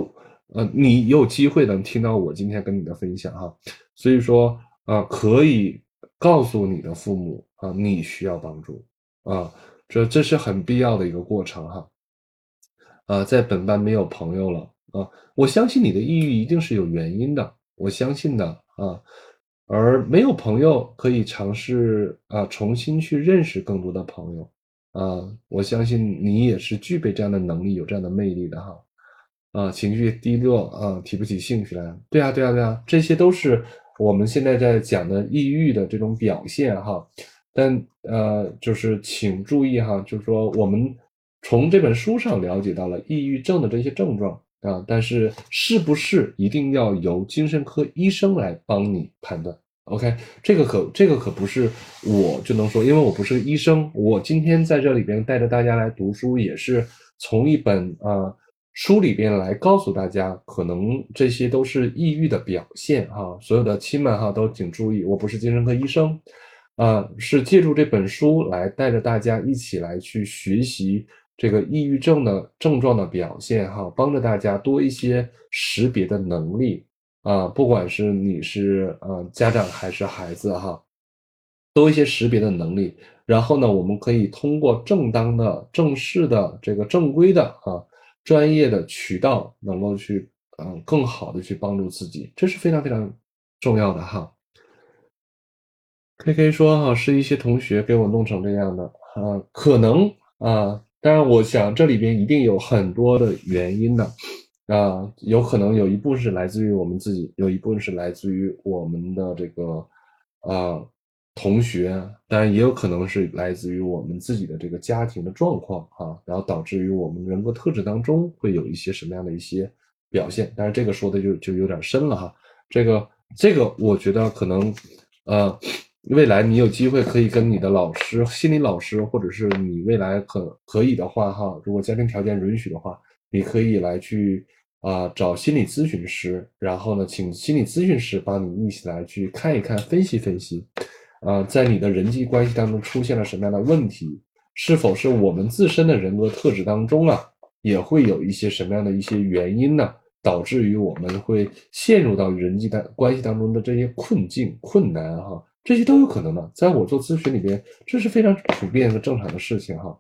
呃，你有机会能听到我今天跟你的分享哈。所以说啊，可以告诉你的父母啊，你需要帮助啊，这这是很必要的一个过程哈。啊，在本班没有朋友了啊！我相信你的抑郁一定是有原因的，我相信的啊。而没有朋友可以尝试啊，重新去认识更多的朋友啊。我相信你也是具备这样的能力，有这样的魅力的哈。啊，情绪低落啊，提不起兴趣来。对啊，对啊，对啊，这些都是我们现在在讲的抑郁的这种表现哈。但呃，就是请注意哈，就是说我们从这本书上了解到了抑郁症的这些症状啊，但是是不是一定要由精神科医生来帮你判断？OK，这个可这个可不是我就能说，因为我不是医生，我今天在这里边带着大家来读书，也是从一本啊。书里边来告诉大家，可能这些都是抑郁的表现哈。所有的亲们哈都请注意，我不是精神科医生，啊，是借助这本书来带着大家一起来去学习这个抑郁症的症状的表现哈，帮着大家多一些识别的能力啊。不管是你是呃家长还是孩子哈，多一些识别的能力。然后呢，我们可以通过正当的、正式的这个正规的啊。专业的渠道能够去，嗯，更好的去帮助自己，这是非常非常重要的哈。K K 说哈，是一些同学给我弄成这样的啊，可能啊，当然我想这里边一定有很多的原因的，啊有可能有一部分是来自于我们自己，有一部分是来自于我们的这个啊。同学，当然也有可能是来自于我们自己的这个家庭的状况啊，然后导致于我们人格特质当中会有一些什么样的一些表现。但是这个说的就就有点深了哈。这个这个，我觉得可能呃，未来你有机会可以跟你的老师、心理老师，或者是你未来可可以的话哈，如果家庭条件允许的话，你可以来去啊找心理咨询师，然后呢，请心理咨询师帮你一起来去看一看、分析分析。啊，在你的人际关系当中出现了什么样的问题？是否是我们自身的人格特质当中啊，也会有一些什么样的一些原因呢？导致于我们会陷入到人际当关系当中的这些困境、困难哈，这些都有可能的。在我做咨询里边，这是非常普遍和正常的事情哈。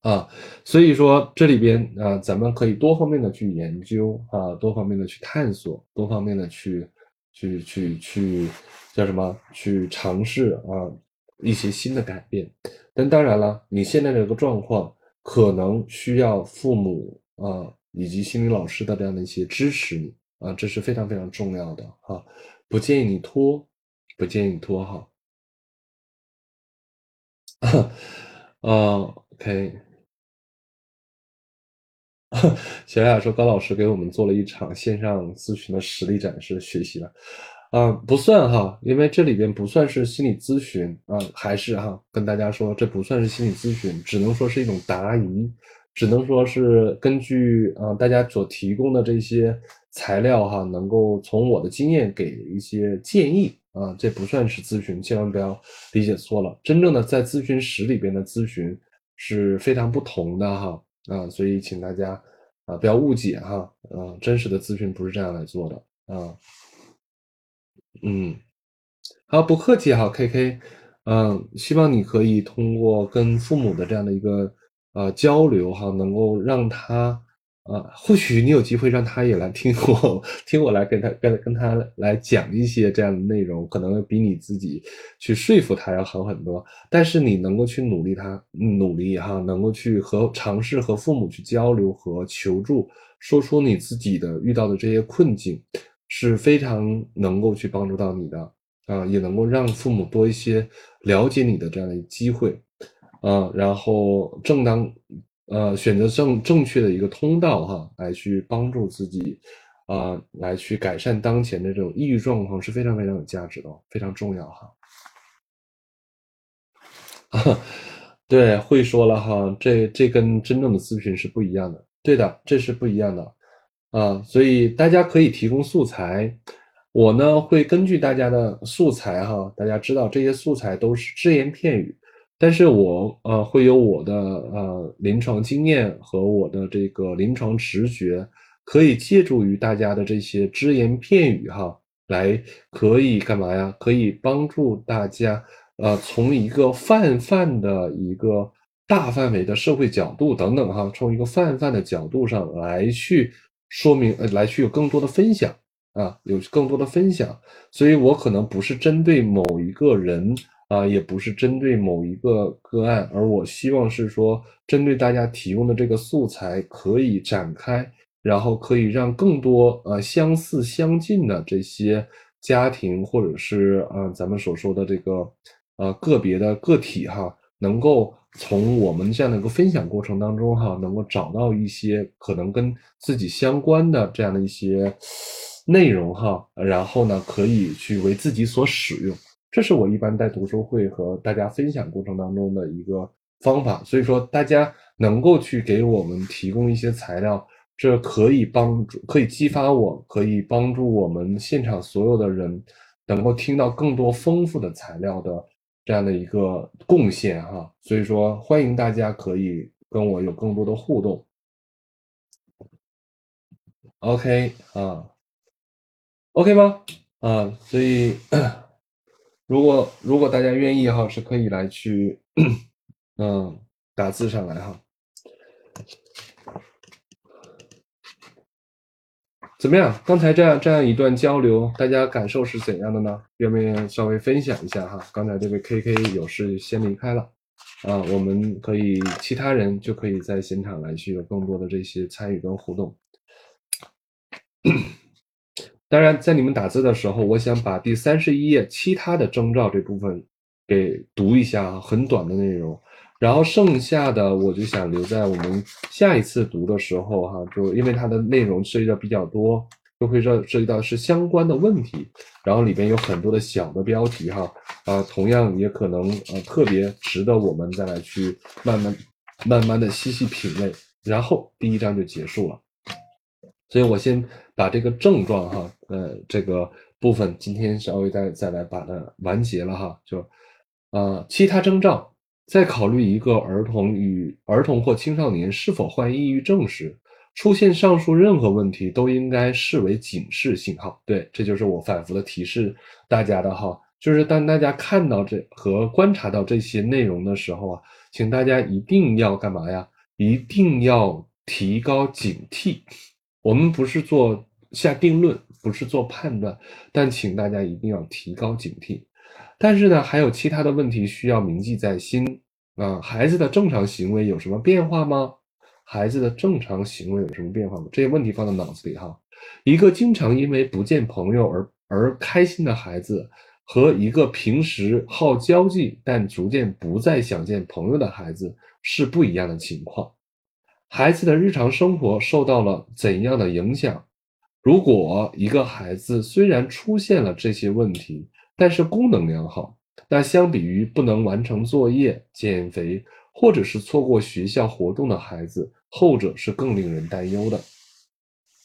啊所以说这里边啊，咱们可以多方面的去研究啊，多方面的去探索，多方面的去。去去去，叫什么？去尝试啊一些新的改变。但当然了，你现在这个状况可能需要父母啊以及心理老师的这样的一些支持啊，这是非常非常重要的哈。不建议你拖，不建议你拖哈。啊，OK。小雅说：“高老师给我们做了一场线上咨询的实力展示，学习了，啊，不算哈，因为这里边不算是心理咨询啊，还是哈，跟大家说，这不算是心理咨询，只能说是一种答疑，只能说是根据啊大家所提供的这些材料哈，能够从我的经验给一些建议啊，这不算是咨询，千万不要理解错了，真正的在咨询室里边的咨询是非常不同的哈。”啊，所以请大家啊不要误解哈，啊，真实的咨询不是这样来做的啊，嗯，好，不客气哈，K K，嗯，希望你可以通过跟父母的这样的一个呃交流哈，能够让他。啊，或许你有机会让他也来听我，听我来跟他跟跟他来讲一些这样的内容，可能比你自己去说服他要好很多。但是你能够去努力，他努力哈，能够去和尝试和父母去交流和求助，说出你自己的遇到的这些困境，是非常能够去帮助到你的啊，也能够让父母多一些了解你的这样的机会啊，然后正当。呃，选择正正确的一个通道哈，来去帮助自己，啊，来去改善当前的这种抑郁状况是非常非常有价值的，非常重要哈。对，会说了哈，这这跟真正的咨询是不一样的，对的，这是不一样的啊，所以大家可以提供素材，我呢会根据大家的素材哈，大家知道这些素材都是只言片语。但是我呃会有我的呃临床经验和我的这个临床直觉，可以借助于大家的这些只言片语哈，来可以干嘛呀？可以帮助大家呃从一个泛泛的一个大范围的社会角度等等哈，从一个泛泛的角度上来去说明呃来去有更多的分享啊，有更多的分享，所以我可能不是针对某一个人。啊，也不是针对某一个个案，而我希望是说，针对大家提供的这个素材，可以展开然后可以让更多呃相似相近的这些家庭或者是呃咱们所说的这个呃个别的个体哈，能够从我们这样的一个分享过程当中哈，能够找到一些可能跟自己相关的这样的一些内容哈，然后呢可以去为自己所使用。这是我一般在读书会和大家分享过程当中的一个方法，所以说大家能够去给我们提供一些材料，这可以帮助，可以激发我，可以帮助我们现场所有的人能够听到更多丰富的材料的这样的一个贡献哈。所以说欢迎大家可以跟我有更多的互动。OK 啊，OK 吗？啊，所以。如果如果大家愿意哈，是可以来去，嗯，打字上来哈。怎么样？刚才这样这样一段交流，大家感受是怎样的呢？愿不愿意稍微分享一下哈？刚才这位 K K 有事先离开了，啊，我们可以其他人就可以在现场来去有更多的这些参与跟互动。当然，在你们打字的时候，我想把第三十一页其他的征兆这部分给读一下啊，很短的内容。然后剩下的我就想留在我们下一次读的时候，哈，就因为它的内容涉及的比较多，就会涉涉及到是相关的问题。然后里边有很多的小的标题，哈，啊，同样也可能呃特别值得我们再来去慢慢慢慢的细细品味。然后第一章就结束了。所以我先把这个症状哈，呃，这个部分今天稍微再再来把它完结了哈，就，啊，其他征兆，在考虑一个儿童与儿童或青少年是否患抑郁症时，出现上述任何问题都应该视为警示信号。对，这就是我反复的提示大家的哈，就是当大家看到这和观察到这些内容的时候啊，请大家一定要干嘛呀？一定要提高警惕。我们不是做下定论，不是做判断，但请大家一定要提高警惕。但是呢，还有其他的问题需要铭记在心啊。孩子的正常行为有什么变化吗？孩子的正常行为有什么变化吗？这些问题放在脑子里哈。一个经常因为不见朋友而而开心的孩子，和一个平时好交际但逐渐不再想见朋友的孩子是不一样的情况。孩子的日常生活受到了怎样的影响？如果一个孩子虽然出现了这些问题，但是功能良好，那相比于不能完成作业、减肥或者是错过学校活动的孩子，后者是更令人担忧的。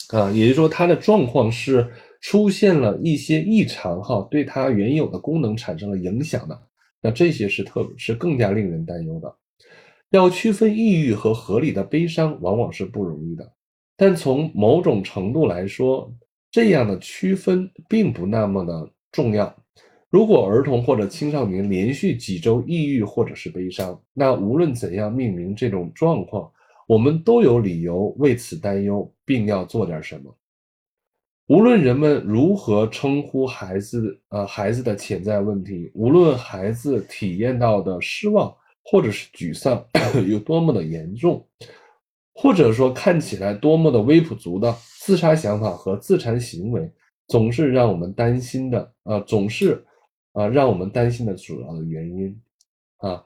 啊，也就是说，他的状况是出现了一些异常，哈，对他原有的功能产生了影响的。那这些是特是更加令人担忧的。要区分抑郁和合理的悲伤，往往是不容易的。但从某种程度来说，这样的区分并不那么的重要。如果儿童或者青少年连续几周抑郁或者是悲伤，那无论怎样命名这种状况，我们都有理由为此担忧，并要做点什么。无论人们如何称呼孩子，呃，孩子的潜在问题，无论孩子体验到的失望。或者是沮丧有多么的严重，或者说看起来多么的微不足道，自杀想法和自残行为总是让我们担心的啊，总是啊让我们担心的主要的原因啊，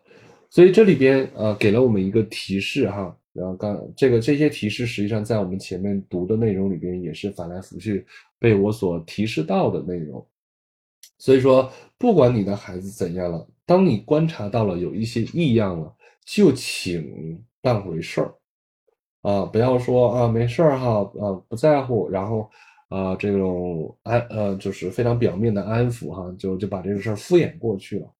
所以这里边呃给了我们一个提示哈，然后刚这个这些提示实际上在我们前面读的内容里边也是反来覆去被我所提示到的内容，所以说不管你的孩子怎样了。当你观察到了有一些异样了，就请当回事儿，啊，不要说啊没事儿哈，啊不在乎，然后啊这种安呃就是非常表面的安抚哈，就就把这个事儿敷衍过去了。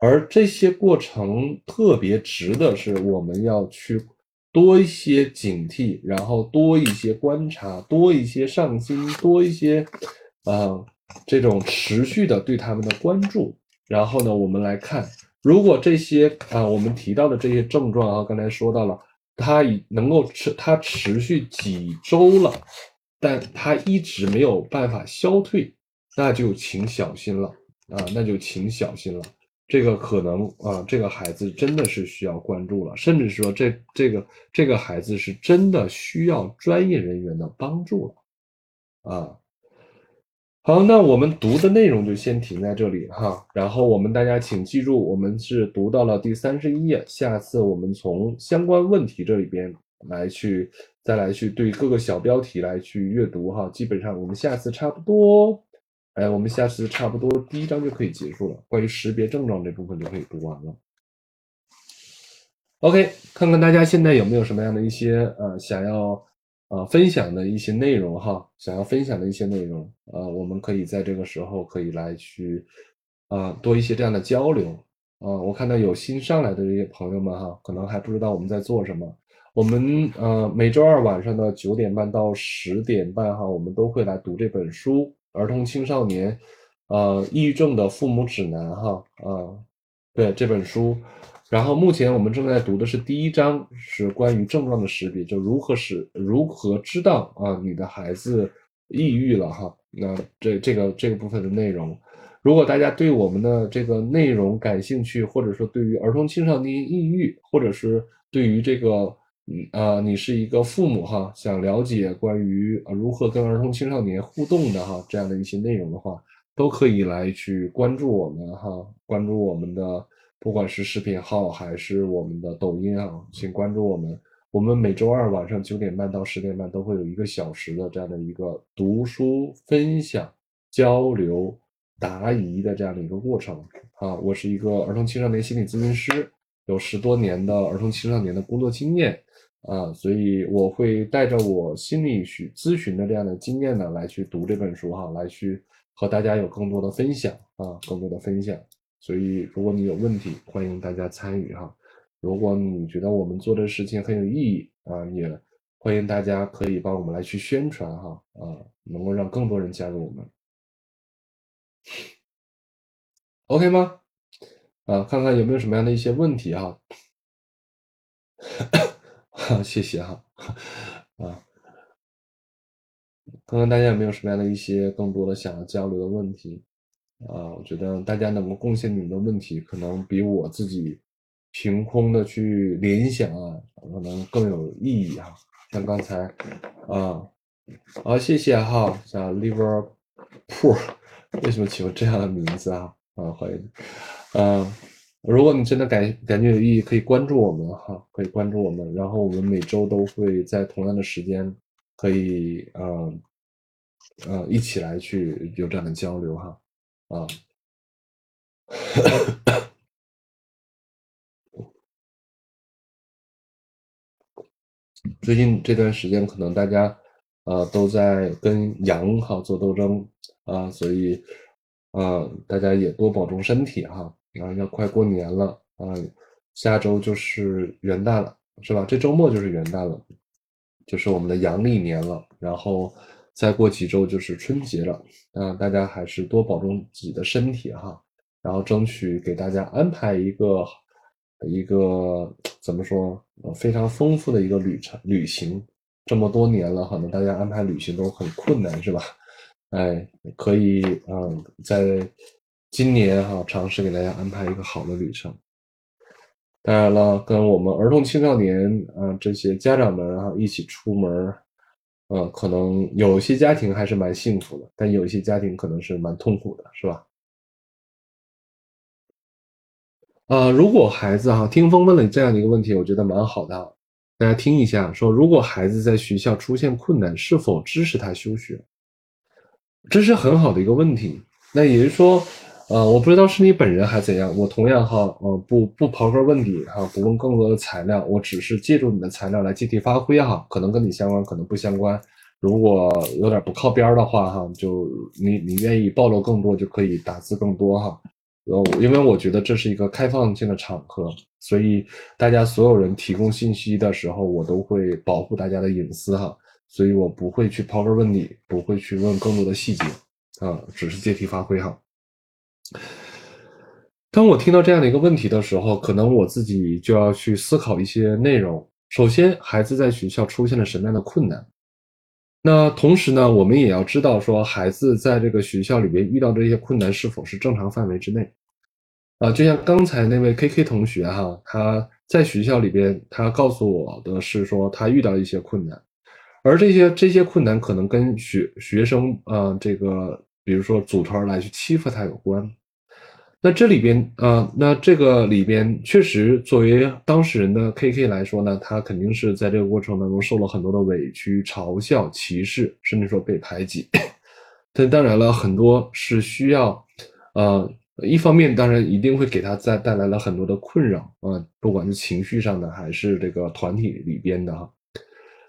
而这些过程特别值得是我们要去多一些警惕，然后多一些观察，多一些上心，多一些啊这种持续的对他们的关注。然后呢，我们来看，如果这些啊，我们提到的这些症状啊，刚才说到了，它已能够持，它持续几周了，但它一直没有办法消退，那就请小心了啊，那就请小心了。这个可能啊，这个孩子真的是需要关注了，甚至说这这个这个孩子是真的需要专业人员的帮助了，啊，好，那我们读的内容就先停在这里哈，然后我们大家请记住，我们是读到了第三十一页，下次我们从相关问题这里边来去再来去对各个小标题来去阅读哈，基本上我们下次差不多。哎，我们下次差不多第一章就可以结束了，关于识别症状这部分就可以读完了。OK，看看大家现在有没有什么样的一些呃想要呃分享的一些内容哈，想要分享的一些内容呃，我们可以在这个时候可以来去啊多一些这样的交流啊。我看到有新上来的这些朋友们哈，可能还不知道我们在做什么。我们呃每周二晚上的九点半到十点半哈，我们都会来读这本书。儿童青少年，呃，抑郁症的父母指南，哈，啊，对这本书，然后目前我们正在读的是第一章，是关于症状的识别，就如何使如何知道啊，你的孩子抑郁了，哈，那这这个这个部分的内容，如果大家对我们的这个内容感兴趣，或者说对于儿童青少年抑郁，或者是对于这个。嗯啊，你是一个父母哈，想了解关于如何跟儿童青少年互动的哈这样的一些内容的话，都可以来去关注我们哈，关注我们的不管是视频号还是我们的抖音啊，请关注我们。我们每周二晚上九点半到十点半都会有一个小时的这样的一个读书分享、交流、答疑的这样的一个过程啊。我是一个儿童青少年心理咨询师，有十多年的儿童青少年的工作经验。啊，所以我会带着我心理学咨询的这样的经验呢，来去读这本书哈，来去和大家有更多的分享啊，更多的分享。所以如果你有问题，欢迎大家参与哈。如果你觉得我们做的事情很有意义啊，也欢迎大家可以帮我们来去宣传哈啊，能够让更多人加入我们。OK 吗？啊，看看有没有什么样的一些问题哈。哈，谢谢哈，啊，看看大家有没有什么样的一些更多的想要交流的问题啊？我觉得大家能够贡献你们的问题，可能比我自己凭空的去联想啊，可能更有意义哈。像刚才啊，好，谢谢哈，像 Liverpool，为什么起个这样的名字啊？啊，欢迎，嗯。如果你真的感感觉有意义，可以关注我们哈，可以关注我们。然后我们每周都会在同样的时间，可以嗯呃一起来去有这样的交流哈啊。最近这段时间，可能大家呃都在跟羊哈做斗争啊，所以啊大家也多保重身体哈。啊，要快过年了啊！下周就是元旦了，是吧？这周末就是元旦了，就是我们的阳历年了。然后再过几周就是春节了啊！大家还是多保重自己的身体哈，然后争取给大家安排一个一个怎么说呃非常丰富的一个旅程旅行。这么多年了，可能大家安排旅行都很困难，是吧？哎，可以嗯，在。今年哈，尝试给大家安排一个好的旅程。当然了，跟我们儿童青少年啊这些家长们啊一起出门，呃，可能有些家庭还是蛮幸福的，但有一些家庭可能是蛮痛苦的，是吧？啊，如果孩子哈，听风问了你这样的一个问题，我觉得蛮好的，大家听一下，说如果孩子在学校出现困难，是否支持他休学？这是很好的一个问题。那也就是说。呃，我不知道是你本人还是怎样，我同样哈，呃，不不刨根问底哈，不问更多的材料，我只是借助你的材料来借题发挥哈，可能跟你相关，可能不相关。如果有点不靠边的话哈，就你你愿意暴露更多，就可以打字更多哈。呃，因为我觉得这是一个开放性的场合，所以大家所有人提供信息的时候，我都会保护大家的隐私哈，所以我不会去刨根问底，不会去问更多的细节啊，只是借题发挥哈。当我听到这样的一个问题的时候，可能我自己就要去思考一些内容。首先，孩子在学校出现了什么样的困难？那同时呢，我们也要知道说，孩子在这个学校里边遇到这些困难是否是正常范围之内？啊，就像刚才那位 K K 同学哈，他在学校里边，他告诉我的是说他遇到一些困难，而这些这些困难可能跟学学生啊这个，比如说组团来去欺负他有关。那这里边啊，那这个里边确实，作为当事人的 K K 来说呢，他肯定是在这个过程当中受了很多的委屈、嘲笑、歧视，甚至说被排挤。但当然了，很多是需要，呃，一方面当然一定会给他再带来了很多的困扰啊，不管是情绪上的还是这个团体里边的哈。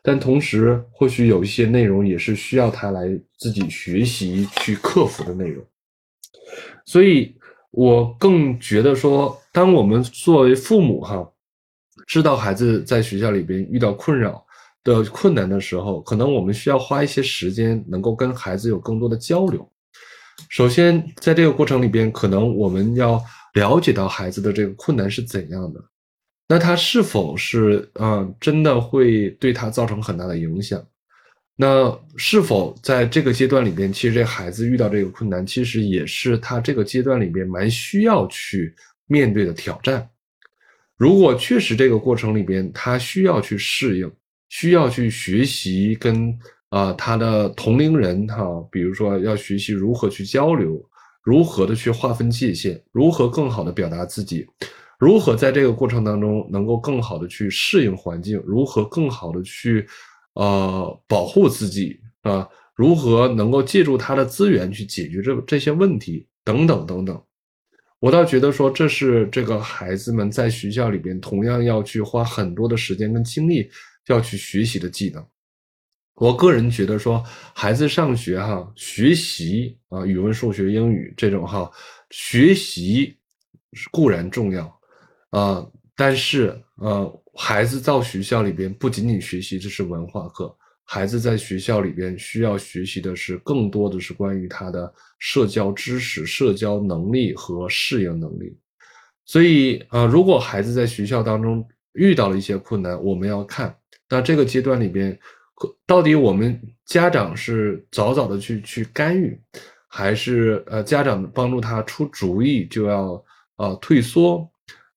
但同时，或许有一些内容也是需要他来自己学习去克服的内容，所以。我更觉得说，当我们作为父母哈，知道孩子在学校里边遇到困扰的困难的时候，可能我们需要花一些时间，能够跟孩子有更多的交流。首先，在这个过程里边，可能我们要了解到孩子的这个困难是怎样的，那他是否是嗯，真的会对他造成很大的影响？那是否在这个阶段里边，其实这孩子遇到这个困难，其实也是他这个阶段里边蛮需要去面对的挑战。如果确实这个过程里边，他需要去适应，需要去学习跟啊他的同龄人哈，比如说要学习如何去交流，如何的去划分界限，如何更好的表达自己，如何在这个过程当中能够更好的去适应环境，如何更好的去。呃，保护自己啊，如何能够借助他的资源去解决这这些问题等等等等，我倒觉得说这是这个孩子们在学校里边同样要去花很多的时间跟精力要去学习的技能。我个人觉得说，孩子上学哈，学习啊，语文、数学、英语这种哈，学习固然重要啊，但是呃。孩子到学校里边不仅仅学习这是文化课，孩子在学校里边需要学习的是更多的是关于他的社交知识、社交能力和适应能力。所以啊，如果孩子在学校当中遇到了一些困难，我们要看那这个阶段里边，到底我们家长是早早的去去干预，还是呃家长帮助他出主意就要呃退缩？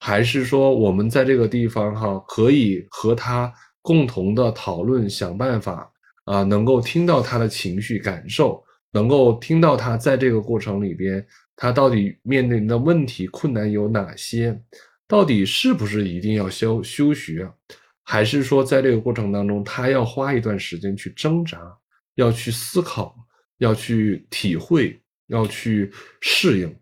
还是说，我们在这个地方哈，可以和他共同的讨论，想办法啊，能够听到他的情绪感受，能够听到他在这个过程里边，他到底面临的问题困难有哪些，到底是不是一定要休休学，还是说在这个过程当中，他要花一段时间去挣扎，要去思考，要去体会，要去适应。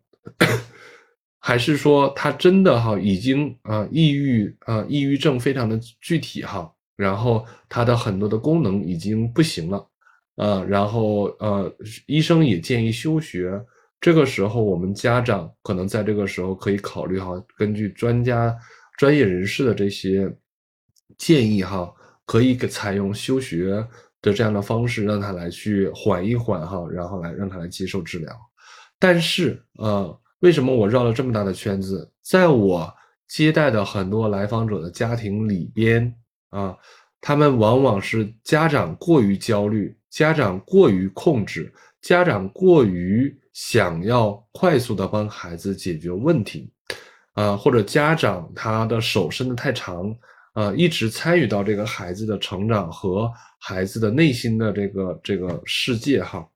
还是说他真的哈已经啊抑郁啊抑郁症非常的具体哈，然后他的很多的功能已经不行了，啊，然后呃医生也建议休学，这个时候我们家长可能在这个时候可以考虑哈，根据专家专业人士的这些建议哈，可以给采用休学的这样的方式，让他来去缓一缓哈，然后来让他来接受治疗，但是呃。为什么我绕了这么大的圈子？在我接待的很多来访者的家庭里边啊，他们往往是家长过于焦虑，家长过于控制，家长过于想要快速的帮孩子解决问题，啊，或者家长他的手伸得太长，啊，一直参与到这个孩子的成长和孩子的内心的这个这个世界哈，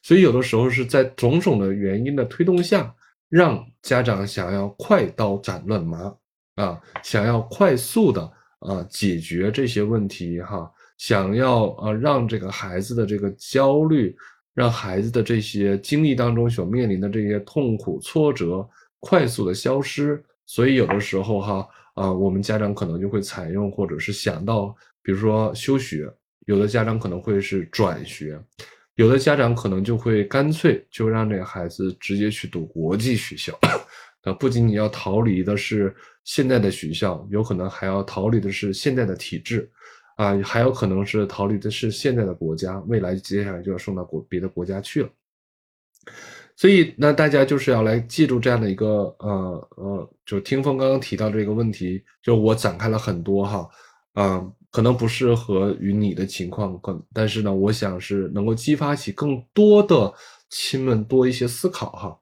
所以有的时候是在种种的原因的推动下。让家长想要快刀斩乱麻啊，想要快速的啊解决这些问题哈，想要啊让这个孩子的这个焦虑，让孩子的这些经历当中所面临的这些痛苦挫折快速的消失，所以有的时候哈啊，我们家长可能就会采用或者是想到，比如说休学，有的家长可能会是转学。有的家长可能就会干脆就让这个孩子直接去读国际学校，那不仅仅要逃离的是现在的学校，有可能还要逃离的是现在的体制，啊，还有可能是逃离的是现在的国家，未来接下来就要送到国别的国家去了。所以，那大家就是要来记住这样的一个，呃呃，就听风刚刚提到这个问题，就我展开了很多哈，啊。可能不适合于你的情况，可但是呢，我想是能够激发起更多的亲们多一些思考哈，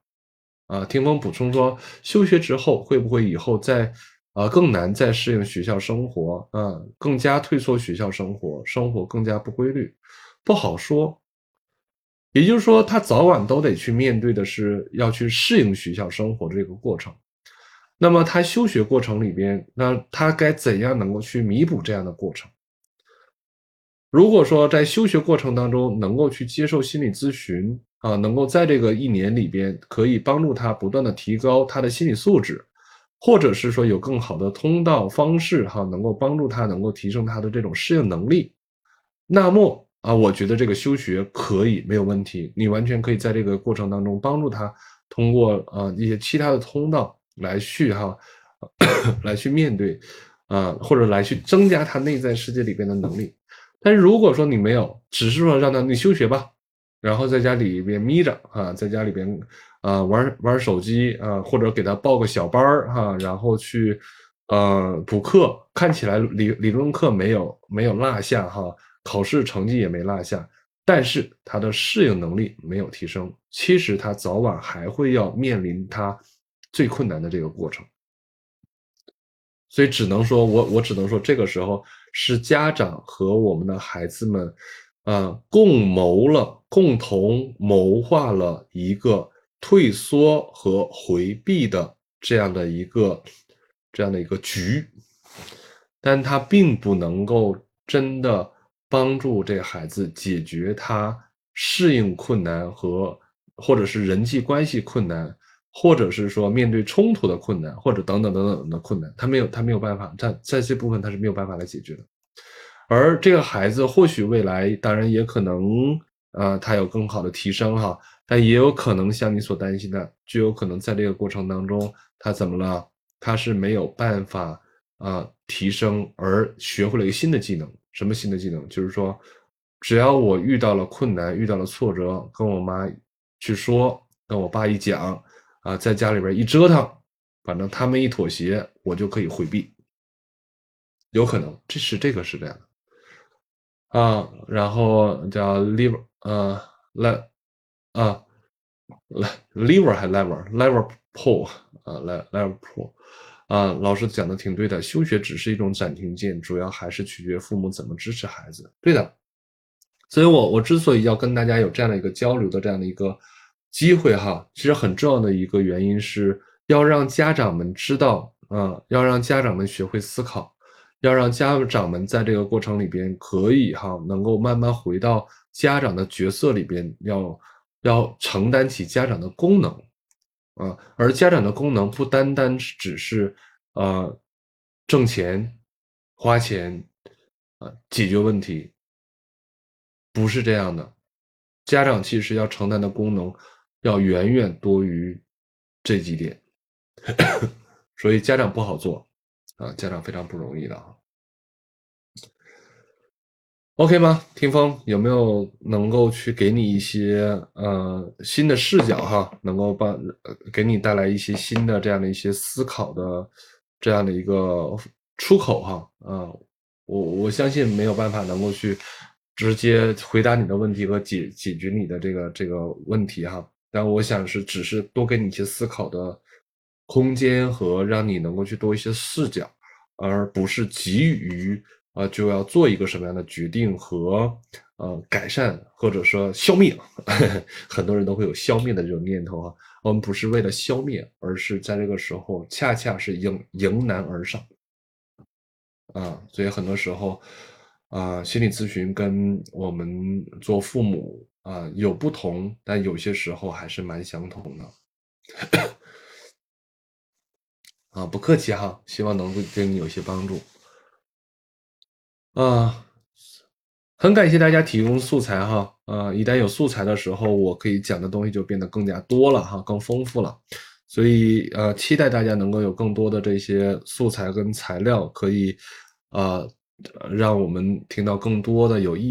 啊，听风补充说，休学之后会不会以后再啊更难再适应学校生活啊，更加退缩学校生活，生活更加不规律，不好说。也就是说，他早晚都得去面对的是要去适应学校生活这个过程。那么他休学过程里边，那他该怎样能够去弥补这样的过程？如果说在休学过程当中能够去接受心理咨询啊，能够在这个一年里边可以帮助他不断的提高他的心理素质，或者是说有更好的通道方式哈，能够帮助他能够提升他的这种适应能力，那么。啊，我觉得这个休学可以没有问题，你完全可以在这个过程当中帮助他通过啊一些其他的通道来去哈，来去面对啊，或者来去增加他内在世界里边的能力。但是如果说你没有，只是说让他你休学吧，然后在家里边眯着啊，在家里边啊玩玩手机啊，或者给他报个小班儿哈，然后去呃补课，看起来理理论课没有没有落下哈。考试成绩也没落下，但是他的适应能力没有提升。其实他早晚还会要面临他最困难的这个过程，所以只能说我我只能说，这个时候是家长和我们的孩子们，啊，共谋了，共同谋划了一个退缩和回避的这样的一个这样的一个局，但他并不能够真的。帮助这孩子解决他适应困难和，或者是人际关系困难，或者是说面对冲突的困难，或者等等等等的困难，他没有他没有办法，在在这部分他是没有办法来解决的。而这个孩子或许未来当然也可能，啊，他有更好的提升哈，但也有可能像你所担心的，就有可能在这个过程当中，他怎么了？他是没有办法啊提升，而学会了一个新的技能。什么新的技能？就是说，只要我遇到了困难、遇到了挫折，跟我妈去说，跟我爸一讲，啊，在家里边一折腾，反正他们一妥协，我就可以回避。有可能，这是这个是这样的啊。然后叫 liver，呃，le，啊，liver 还 lever，lever，pull，啊，lever，pull。啊，老师讲的挺对的，休学只是一种暂停键，主要还是取决父母怎么支持孩子。对的，所以我我之所以要跟大家有这样的一个交流的这样的一个机会哈，其实很重要的一个原因是要让家长们知道，啊，要让家长们学会思考，要让家长们在这个过程里边可以哈，能够慢慢回到家长的角色里边，要要承担起家长的功能。啊，而家长的功能不单单只是，呃，挣钱、花钱，啊，解决问题，不是这样的。家长其实要承担的功能要远远多于这几点，所以家长不好做，啊，家长非常不容易的啊。OK 吗？听风有没有能够去给你一些呃新的视角哈，能够帮给你带来一些新的这样的一些思考的这样的一个出口哈啊，我我相信没有办法能够去直接回答你的问题和解解决你的这个这个问题哈，但我想是只是多给你一些思考的空间和让你能够去多一些视角，而不是急于。啊，就要做一个什么样的决定和呃改善，或者说消灭，很多人都会有消灭的这种念头啊。我们不是为了消灭，而是在这个时候恰恰是迎迎难而上啊。所以很多时候啊，心理咨询跟我们做父母啊有不同，但有些时候还是蛮相同的。啊，不客气哈，希望能够对你有些帮助。啊，很感谢大家提供素材哈，啊，一旦有素材的时候，我可以讲的东西就变得更加多了哈，更丰富了，所以呃，期待大家能够有更多的这些素材跟材料，可以啊，让我们听到更多的有意义。